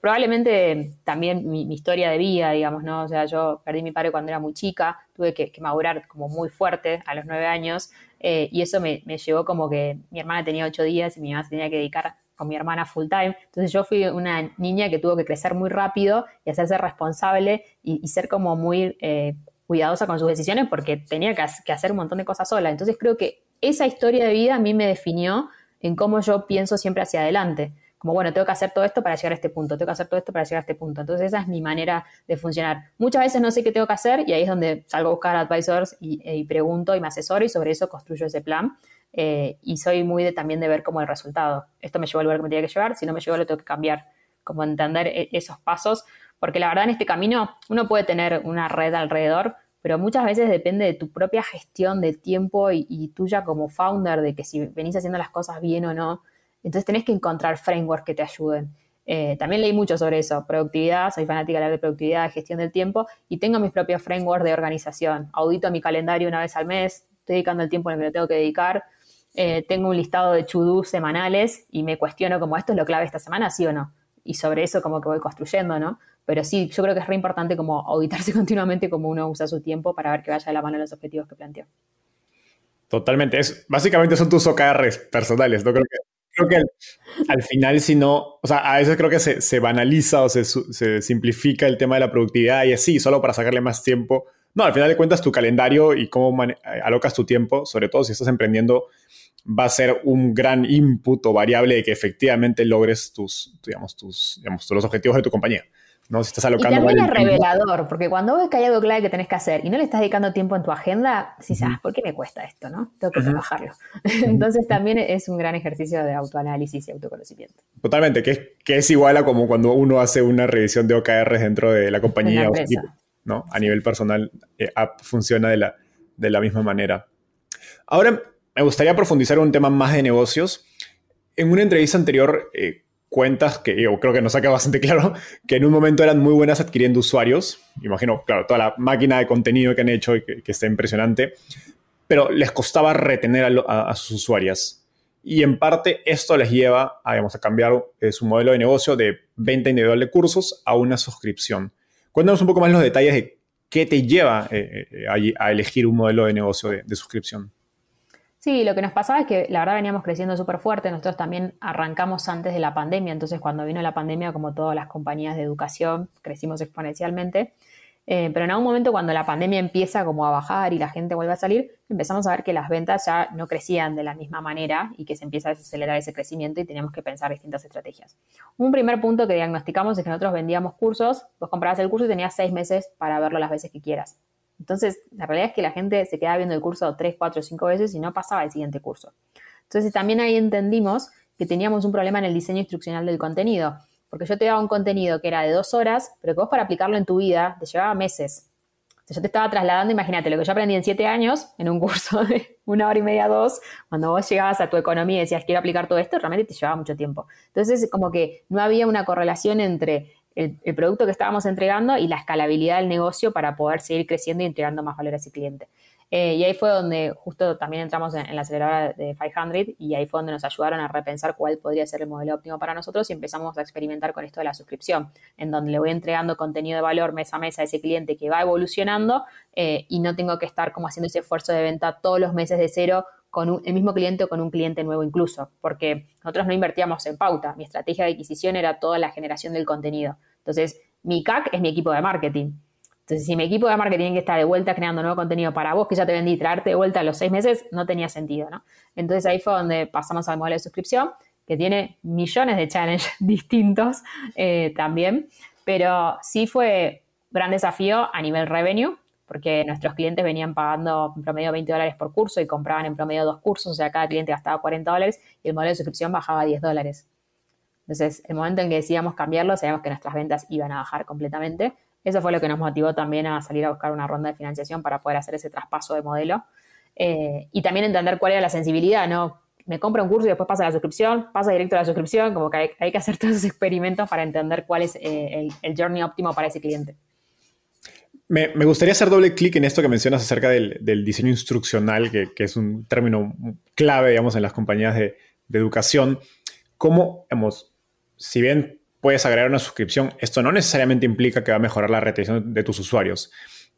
Probablemente también mi, historia de vida, digamos, ¿no? O sea, yo perdí a mi padre cuando era muy chica, tuve que, que madurar como muy fuerte a los nueve años, eh, y eso me, llevó como que mi hermana tenía ocho días y mi mamá se tenía que dedicar con mi hermana full time. Entonces yo fui una niña que tuvo que crecer muy rápido y hacerse responsable y, ser como muy eh, cuidadosa con sus decisiones porque tenía que, que hacer un montón de cosas sola. Entonces creo que esa historia de vida a mí me definió en cómo yo pienso siempre hacia adelante como, bueno, tengo que hacer todo esto para llegar a este punto, tengo que hacer todo esto para llegar a este punto. Entonces esa es mi manera de funcionar. Muchas veces no sé qué tengo que hacer y ahí es donde salgo a buscar advisors y, eh, pregunto y me asesoro y sobre eso construyo ese plan. Eh, y soy muy de, también de ver como el resultado. Esto me llevó al lugar que me tenía que llevar, si no me llevó lo tengo que cambiar. Como entender e, esos pasos, porque la verdad en este camino uno puede tener una red alrededor, pero muchas veces depende de tu propia gestión de tiempo y, y, tuya como founder, de que si venís haciendo las cosas bien o no. Entonces tenés que encontrar frameworks que te ayuden. Eh, también leí mucho sobre eso, productividad, soy fanática de la de productividad, gestión del tiempo y tengo mis propios frameworks de organización. Audito mi calendario una vez al mes, estoy dedicando el tiempo en el que lo tengo que dedicar. Eh, tengo un listado de to semanales y me cuestiono como esto es lo clave esta semana, sí o no. Y sobre eso como que voy construyendo, ¿no? Pero sí, yo creo que es re importante como auditarse continuamente cómo uno usa su tiempo para ver que vaya de la mano los objetivos que planteó. Totalmente. Es, básicamente son tus OKRs personales. No creo que, creo que al, final, si no, o sea, a veces creo que se, banaliza o se, se, simplifica el tema de la productividad y así, solo para sacarle más tiempo. No, al final de cuentas tu calendario y cómo alocas tu tiempo, sobre todo si estás emprendiendo, va a ser un gran input o variable de que efectivamente logres tus, digamos, tus, digamos, los objetivos de tu compañía. ¿No? Si estás alocando y también es revelador, porque cuando ves que hay algo clave que tenés que hacer y no le estás dedicando tiempo en tu agenda, si sabes, ¿por qué me cuesta esto? ¿no? Tengo que trabajarlo. Entonces también es un gran ejercicio de autoanálisis y autoconocimiento. Totalmente, que es, que es igual a como cuando uno hace una revisión de OKRs dentro de la compañía o equipo, ¿no? A nivel personal, eh, funciona de la, de la misma manera. Ahora, me gustaría profundizar en un tema más de negocios. En una entrevista anterior eh, cuentas que yo creo que nos saca bastante claro que en un momento eran muy buenas adquiriendo usuarios. Imagino, claro, toda la máquina de contenido que han hecho y que, está impresionante, pero les costaba retener a, sus usuarias. Y en parte esto les lleva a, a cambiar eh, su modelo de negocio de venta individual de cursos a una suscripción. Cuéntanos un poco más los detalles de qué te lleva eh, a, elegir un modelo de negocio de suscripción. Sí, lo que nos pasaba es que la verdad veníamos creciendo súper fuerte. Nosotros también arrancamos antes de la pandemia, entonces cuando vino la pandemia, como todas las compañías de educación, crecimos exponencialmente. Eh, pero en algún momento cuando la pandemia empieza como a bajar y la gente vuelve a salir, empezamos a ver que las ventas ya no crecían de la misma manera y que se empieza a desacelerar ese crecimiento y teníamos que pensar distintas estrategias. Un primer punto que diagnosticamos es que nosotros vendíamos cursos, vos comprabas el curso y tenías seis meses para verlo las veces que quieras. Entonces, la realidad es que la gente se quedaba viendo el curso tres, cuatro, cinco veces y no pasaba al siguiente curso. Entonces, también ahí entendimos que teníamos un problema en el diseño instruccional del contenido, porque yo te daba un contenido que era de dos horas, pero que vos para aplicarlo en tu vida te llevaba meses. Entonces, yo te estaba trasladando, imagínate, lo que yo aprendí en siete años, en un curso de una hora y media, dos, cuando vos llegabas a tu economía y decías, quiero aplicar todo esto, realmente te llevaba mucho tiempo. Entonces, como que no había una correlación entre el, producto que estábamos entregando y la escalabilidad del negocio para poder seguir creciendo y entregando más valor a ese cliente. Eh, y ahí fue donde justo también entramos en, la aceleradora de 500 y ahí fue donde nos ayudaron a repensar cuál podría ser el modelo óptimo para nosotros y empezamos a experimentar con esto de la suscripción, en donde le voy entregando contenido de valor mes a mes a ese cliente que va evolucionando eh, y no tengo que estar como haciendo ese esfuerzo de venta todos los meses de cero con el mismo cliente o con un cliente nuevo incluso, porque nosotros no invertíamos en pauta, mi estrategia de adquisición era toda la generación del contenido. Entonces, mi CAC es mi equipo de marketing. Entonces, si mi equipo de marketing tiene que estar de vuelta creando nuevo contenido para vos, que ya te vendí, traerte de vuelta a los seis meses, no tenía sentido, ¿no? Entonces ahí fue donde pasamos al modelo de suscripción, que tiene millones de challenges distintos eh, también, pero sí fue gran desafío a nivel revenue, porque nuestros clientes venían pagando en promedio 20 dólares por curso y compraban en promedio dos cursos, o sea, cada cliente gastaba 40 dólares y el modelo de suscripción bajaba a 10 dólares. Entonces, el momento en que decidíamos cambiarlo, sabíamos que nuestras ventas iban a bajar completamente. Eso fue lo que nos motivó también a salir a buscar una ronda de financiación para poder hacer ese traspaso de modelo. Eh, y también entender cuál era la sensibilidad, ¿no? Me compra un curso y después pasa a la suscripción, pasa directo a la suscripción, como que hay, que hacer todos esos experimentos para entender cuál es eh, el journey óptimo para ese cliente. Me, gustaría hacer doble clic en esto que mencionas acerca del, diseño instruccional, que, es un término clave, digamos, en las compañías de, educación. ¿Cómo, digamos, si bien puedes agregar una suscripción, esto no necesariamente implica que va a mejorar la retención de tus usuarios.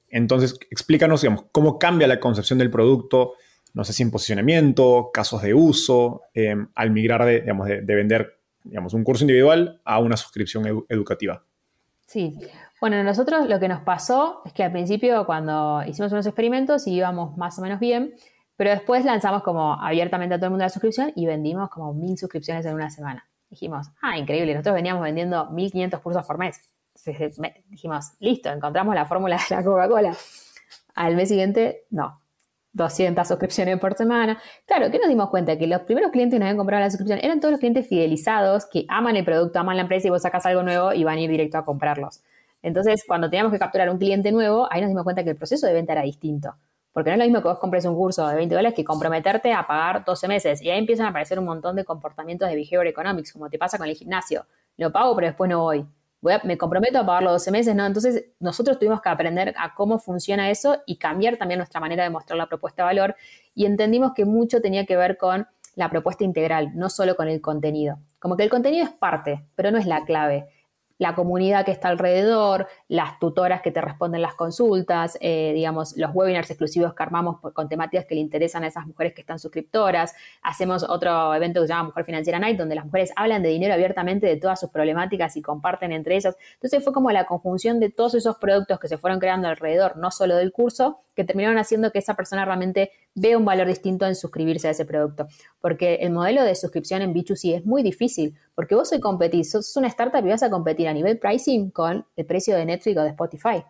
Entonces, explícanos, digamos, cómo cambia la concepción del producto, no sé si en posicionamiento, casos de uso, em, al migrar de, digamos, de, vender digamos, un curso individual a una suscripción educativa. Sí, bueno, nosotros lo que nos pasó es que al principio cuando hicimos unos experimentos íbamos más o menos bien, pero después lanzamos como abiertamente a todo el mundo la suscripción y vendimos como mil suscripciones en una semana. Dijimos, ah, increíble, nosotros veníamos vendiendo 1500 cursos por mes. dijimos, listo, encontramos la fórmula de la Coca-Cola. Al mes siguiente, no, 200 suscripciones por semana. Claro, ¿qué nos dimos cuenta? Que los primeros clientes que nos habían comprado la suscripción eran todos los clientes fidelizados que aman el producto, aman la empresa y vos sacas algo nuevo y van a ir directo a comprarlos. Entonces, cuando teníamos que capturar un cliente nuevo, ahí nos dimos cuenta que el proceso de venta era distinto. Porque no es lo mismo que vos compres un curso de 20 dólares que comprometerte a pagar 12 meses. Y ahí empiezan a aparecer un montón de comportamientos de behavior economics, como te pasa con el gimnasio. Lo pago, pero después no voy. me comprometo a pagarlo 12 meses, ¿no? Entonces, nosotros tuvimos que aprender a cómo funciona eso y cambiar también nuestra manera de mostrar la propuesta de valor. Y entendimos que mucho tenía que ver con la propuesta integral, no solo con el contenido. Como que el contenido es parte, pero no es la clave la comunidad que está alrededor, las tutoras que te responden las consultas, eh, digamos, los webinars exclusivos que armamos con temáticas que le interesan a esas mujeres que están suscriptoras. Hacemos otro evento que se llama Mujer Financiera Night, donde las mujeres hablan de dinero abiertamente de todas sus problemáticas y comparten entre ellas. Entonces fue como la conjunción de todos esos productos que se fueron creando alrededor, no solo del curso, que terminaron haciendo que esa persona realmente vea un valor distinto en suscribirse a ese producto. Porque el modelo de suscripción en B2C es muy difícil, porque vos hoy competís, sos una startup y vas a competir a nivel pricing con el precio de Netflix de Spotify.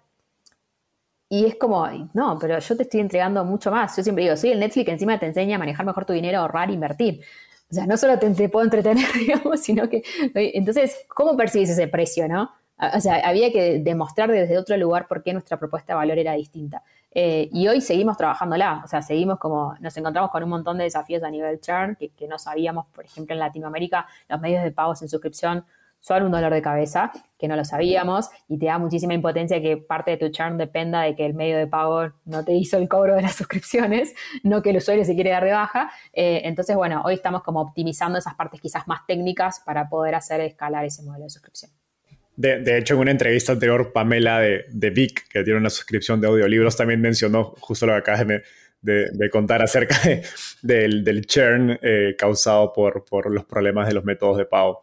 Y es como, no, pero yo te estoy entregando mucho más. Yo siempre digo, soy el Netflix que encima te enseña a manejar mejor tu dinero, ahorrar, invertir. O sea, no solo te, puedo entretener, digamos, sino que... Entonces, ¿cómo percibes ese precio, no? O sea, había que demostrar desde otro lugar por qué nuestra propuesta de valor era distinta. Eh, y hoy seguimos trabajándola, o sea, seguimos como, nos encontramos con un montón de desafíos a nivel churn que, no sabíamos, por ejemplo, en Latinoamérica, los medios de pagos en suscripción son un dolor de cabeza, que no lo sabíamos, y te da muchísima impotencia que parte de tu churn dependa de que el medio de pago no te hizo el cobro de las suscripciones, no que el usuario se quiere dar de baja. Eh, entonces, bueno, hoy estamos como optimizando esas partes quizás más técnicas para poder hacer escalar ese modelo de suscripción. De, hecho, en una entrevista anterior, Pamela de, de, Vic, que tiene una suscripción de audiolibros, también mencionó justo lo que acabas de, contar acerca del, churn eh, causado por, por, los problemas de los métodos de pago.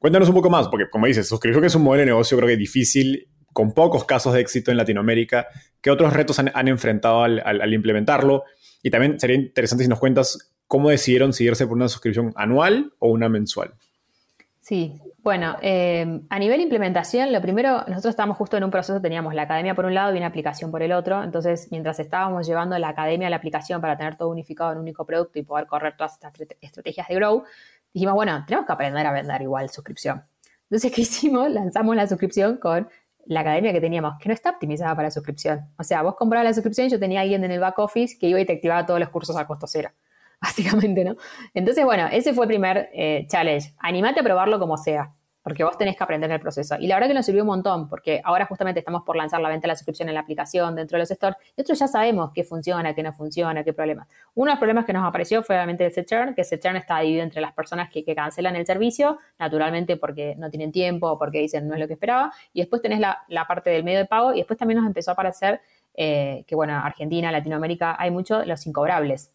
Cuéntanos un poco más, porque como dices, suscripción es un modelo de negocio creo que difícil, con pocos casos de éxito en Latinoamérica. ¿Qué otros retos han, enfrentado al implementarlo? Y también sería interesante si nos cuentas cómo decidieron seguirse por una suscripción anual o una mensual. Sí, bueno, eh, a nivel implementación, lo primero, nosotros estábamos justo en un proceso, teníamos la academia por un lado y una aplicación por el otro, entonces mientras estábamos llevando la academia a la aplicación para tener todo unificado en un único producto y poder correr todas estas estrategias de grow, dijimos, bueno, tenemos que aprender a vender igual suscripción. Entonces, ¿qué hicimos? Lanzamos la suscripción con la academia que teníamos, que no está optimizada para suscripción. O sea, vos comprabas la suscripción y yo tenía alguien en el back office que iba y te activaba todos los cursos a costo cero. básicamente, ¿no? Entonces, bueno, ese fue el primer eh, challenge. Animate a probarlo como sea, porque vos tenés que aprender el proceso. Y la verdad que nos sirvió un montón, porque ahora justamente estamos por lanzar la venta de la suscripción en la aplicación dentro de los stores, y nosotros ya sabemos qué funciona, qué no funciona, qué problemas. Uno de los problemas que nos apareció fue obviamente ese churn, que ese churn está dividido entre las personas que, cancelan el servicio, naturalmente porque no tienen tiempo o porque dicen no es lo que esperaba, y después tenés la, parte del medio de pago, y después también nos empezó a aparecer eh, que, bueno, Argentina, Latinoamérica, hay mucho los incobrables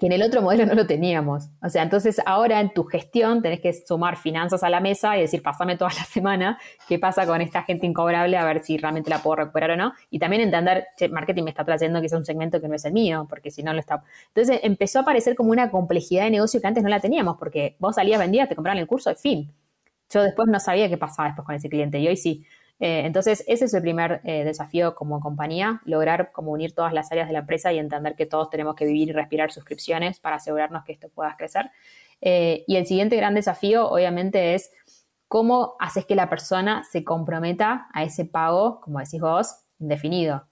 que en el otro modelo no lo teníamos. O sea, entonces ahora en tu gestión tenés que sumar finanzas a la mesa y decir, pásame toda la semana qué pasa con esta gente incobrable, a ver si realmente la puedo recuperar o no. Y también entender, che, marketing me está trayendo que es un segmento que no es el mío, porque si no lo está... Entonces empezó a aparecer como una complejidad de negocio que antes no la teníamos, porque vos salías, vendías, te compraban el curso, fin. Yo después no sabía qué pasaba después con ese cliente y hoy sí. Eh, entonces, ese es el primer eh, desafío como compañía, lograr como unir todas las áreas de la empresa y entender que todos tenemos que vivir y respirar suscripciones para asegurarnos que esto pueda crecer. Eh, y el siguiente gran desafío, obviamente, es cómo haces que la persona se comprometa a ese pago, como decís vos, indefinido.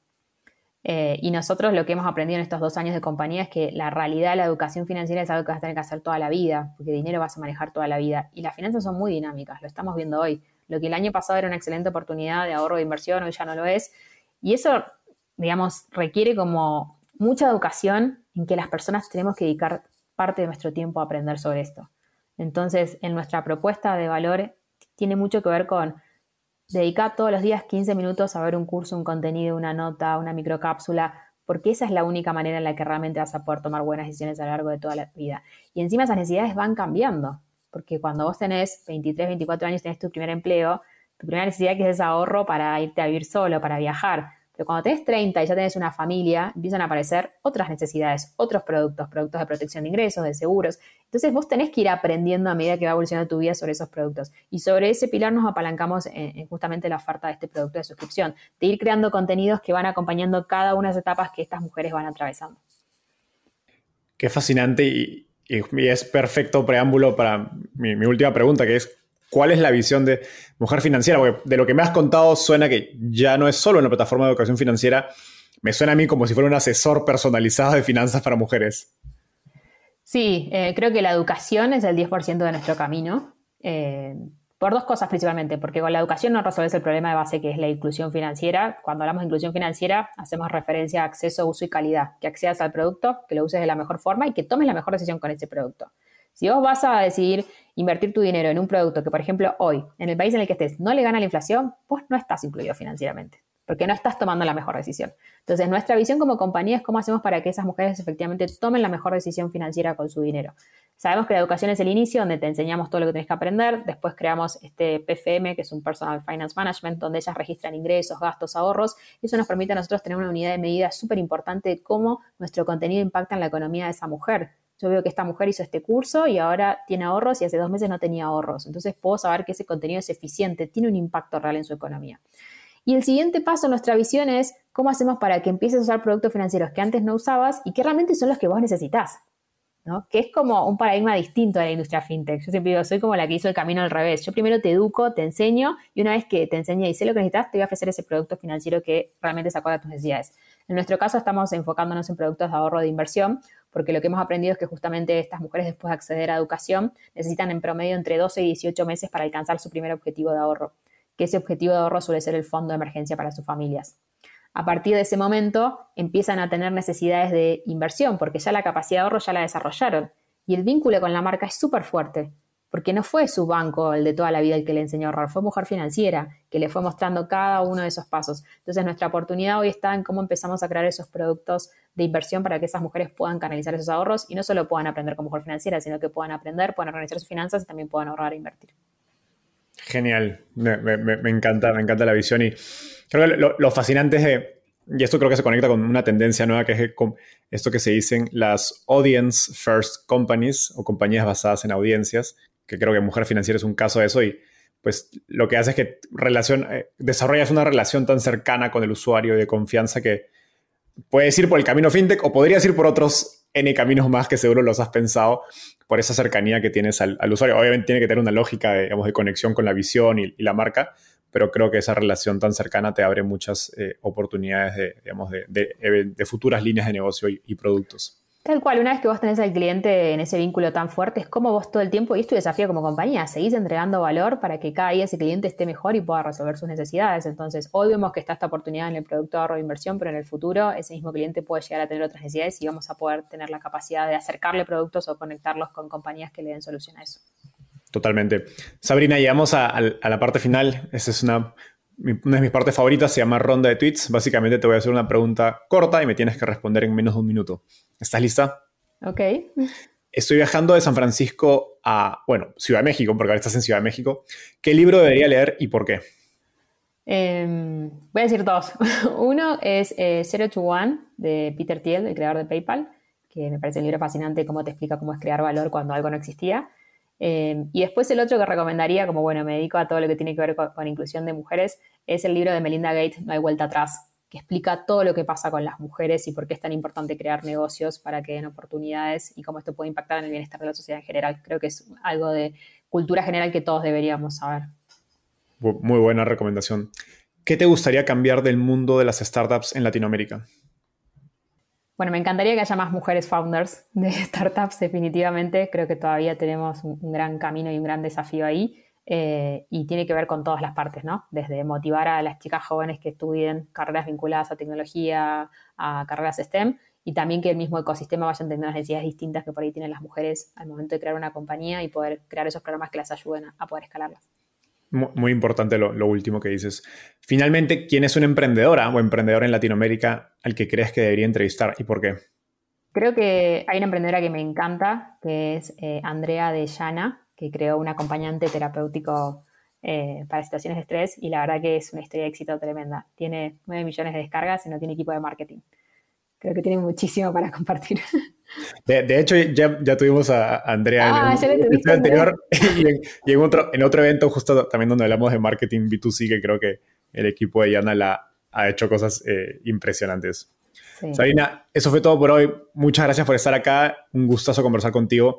y nosotros lo que hemos aprendido en estos dos años de compañía es que la realidad de la educación financiera es algo que vas a tener que hacer toda la vida, porque dinero vas a manejar toda la vida. Y las finanzas son muy dinámicas, lo estamos viendo hoy. Lo que el año pasado era una excelente oportunidad de ahorro de inversión, hoy ya no lo es. Y eso, digamos, requiere como mucha educación en que las personas tenemos que dedicar parte de nuestro tiempo a aprender sobre esto. Entonces, en nuestra propuesta de valor tiene mucho que ver con dedicar todos los días 15 minutos a ver un curso, un contenido, una nota, una microcápsula, porque esa es la única manera en la que realmente vas a poder tomar buenas decisiones a lo largo de toda la vida. Y encima esas necesidades van cambiando porque cuando vos tenés 23, 24 años, tenés tu primer empleo, tu primera necesidad que es ese ahorro para irte a vivir solo, para viajar. Pero cuando tenés 30 y ya tenés una familia, empiezan a aparecer otras necesidades, otros productos, productos de protección de ingresos, de seguros. Entonces vos tenés que ir aprendiendo a medida que va evolucionando tu vida sobre esos productos. Y sobre ese pilar nos apalancamos en, justamente la oferta de este producto de suscripción, de ir creando contenidos que van acompañando cada una de las etapas que estas mujeres van atravesando. Qué fascinante y, y es perfecto preámbulo para mi, última pregunta, que es, ¿cuál es la visión de Mujer Financiera? Porque de lo que me has contado suena que ya no es solo una plataforma de educación financiera, me suena a mí como si fuera un asesor personalizado de finanzas para mujeres. Sí, eh, creo que la educación es el 10% de nuestro camino. Eh, por dos cosas principalmente, porque con la educación no resuelves el problema de base que es la inclusión financiera. Cuando hablamos de inclusión financiera, hacemos referencia a acceso, uso y calidad, que accedas al producto, que lo uses de la mejor forma y que tomes la mejor decisión con ese producto. Si vos vas a decidir invertir tu dinero en un producto que, por ejemplo, hoy, en el país en el que estés, no le gana la inflación, vos no estás incluido financieramente, porque no estás tomando la mejor decisión. Entonces, nuestra visión como compañía es cómo hacemos para que esas mujeres efectivamente tomen la mejor decisión financiera con su dinero. Sabemos que la educación es el inicio, donde te enseñamos todo lo que tienes que aprender. Después creamos este PFM, que es un Personal Finance Management, donde ellas registran ingresos, gastos, ahorros. Y eso nos permite a nosotros tener una unidad de medida súper importante de cómo nuestro contenido impacta en la economía de esa mujer. Yo veo que esta mujer hizo este curso y ahora tiene ahorros y hace dos meses no tenía ahorros. Entonces puedo saber que ese contenido es eficiente, tiene un impacto real en su economía. Y el siguiente paso en nuestra visión es cómo hacemos para que empieces a usar productos financieros que antes no usabas y que realmente son los que vos necesitas que es como un paradigma distinto de la industria fintech. Yo siempre digo, soy como la que hizo el camino al revés. Yo primero te educo, te enseño y una vez que te enseñé y sé lo que necesitas, te voy a ofrecer ese producto financiero que realmente se acuerda a tus necesidades. En nuestro caso estamos enfocándonos en productos de ahorro de inversión porque lo que hemos aprendido es que justamente estas mujeres después de acceder a educación necesitan en promedio entre 12 y 18 meses para alcanzar su primer objetivo de ahorro, que ese objetivo de ahorro suele ser el fondo de emergencia para sus familias a partir de ese momento empiezan a tener necesidades de inversión, porque ya la capacidad de ahorro ya la desarrollaron. Y el vínculo con la marca es súper fuerte, porque no fue su banco el de toda la vida el que le enseñó a ahorrar, fue mujer financiera que le fue mostrando cada uno de esos pasos. Entonces nuestra oportunidad hoy está en cómo empezamos a crear esos productos de inversión para que esas mujeres puedan canalizar esos ahorros y no solo puedan aprender como mujer financiera, sino que puedan aprender, puedan organizar sus finanzas y también puedan ahorrar e invertir. Genial, me, encanta, me encanta la visión y creo que lo, fascinante es de, y esto creo que se conecta con una tendencia nueva que es esto que se dicen las audience first companies o compañías basadas en audiencias, que creo que Mujer Financiera es un caso de eso y pues lo que hace es que eh, desarrollas una relación tan cercana con el usuario y de confianza que puedes ir por el camino fintech o podrías ir por otros N caminos más que seguro los has pensado por esa cercanía que tienes al, usuario. Obviamente tiene que tener una lógica de, digamos, de conexión con la visión y, la marca, pero creo que esa relación tan cercana te abre muchas eh, oportunidades de, digamos, de, futuras líneas de negocio y productos. Tal cual, una vez que vos tenés al cliente en ese vínculo tan fuerte, es como vos todo el tiempo, y tu desafío como compañía, seguís entregando valor para que cada día ese cliente esté mejor y pueda resolver sus necesidades. Entonces, hoy vemos que está esta oportunidad en el producto de ahorro de inversión, pero en el futuro ese mismo cliente puede llegar a tener otras necesidades y vamos a poder tener la capacidad de acercarle productos o conectarlos con compañías que le den solución a eso. Totalmente. Sabrina, llegamos a, a la parte final. Esa es una una de mis partes favoritas se llama ronda de tweets. Básicamente te voy a hacer una pregunta corta y me tienes que responder en menos de un minuto. ¿Estás lista? Ok. Estoy viajando de San Francisco a, bueno, Ciudad de México, porque ahora estás en Ciudad de México. ¿Qué libro debería leer y por qué? Em, voy a decir dos. Uno es eh, Zero to One de Peter Thiel, el creador de PayPal, que me parece un libro fascinante, cómo te explica cómo es crear valor cuando algo no existía. Em, y después el otro que recomendaría, como bueno, me dedico a todo lo que tiene que ver con, inclusión de mujeres, es el libro de Melinda Gates, No hay vuelta atrás, que explica todo lo que pasa con las mujeres y por qué es tan importante crear negocios para que den oportunidades y cómo esto puede impactar en el bienestar de la sociedad en general. Creo que es algo de cultura general que todos deberíamos saber. Muy buena recomendación. ¿Qué te gustaría cambiar del mundo de las startups en Latinoamérica? Bueno, me encantaría que haya más mujeres founders de startups, definitivamente. Creo que todavía tenemos un, gran camino y un gran desafío ahí. Eh, y tiene que ver con todas las partes, ¿no? Desde motivar a las chicas jóvenes que estudien carreras vinculadas a tecnología, a carreras STEM, y también que el mismo ecosistema vaya entendiendo las necesidades distintas que por ahí tienen las mujeres al momento de crear una compañía y poder crear esos programas que las ayuden a poder escalarlas. Muy importante lo, último que dices. Finalmente, ¿quién es una emprendedora o emprendedor en Latinoamérica al que crees que debería entrevistar y por qué? Creo que hay una emprendedora que me encanta, que es eh, Andrea de Llana, que creó un acompañante terapéutico eh, para situaciones de estrés y la verdad que es una historia de éxito tremenda. Tiene 9 millones de descargas y no tiene equipo de marketing. Creo que tiene muchísimo para compartir. De, hecho, ya, ya, tuvimos a Andrea en el, ah, episodio anterior y, en, otro, en otro evento justo también donde hablamos de marketing B2C, que creo que el equipo de Yana la, ha hecho cosas eh, impresionantes. Sabina, eso fue todo por hoy. Muchas gracias por estar acá. Un gustazo conversar contigo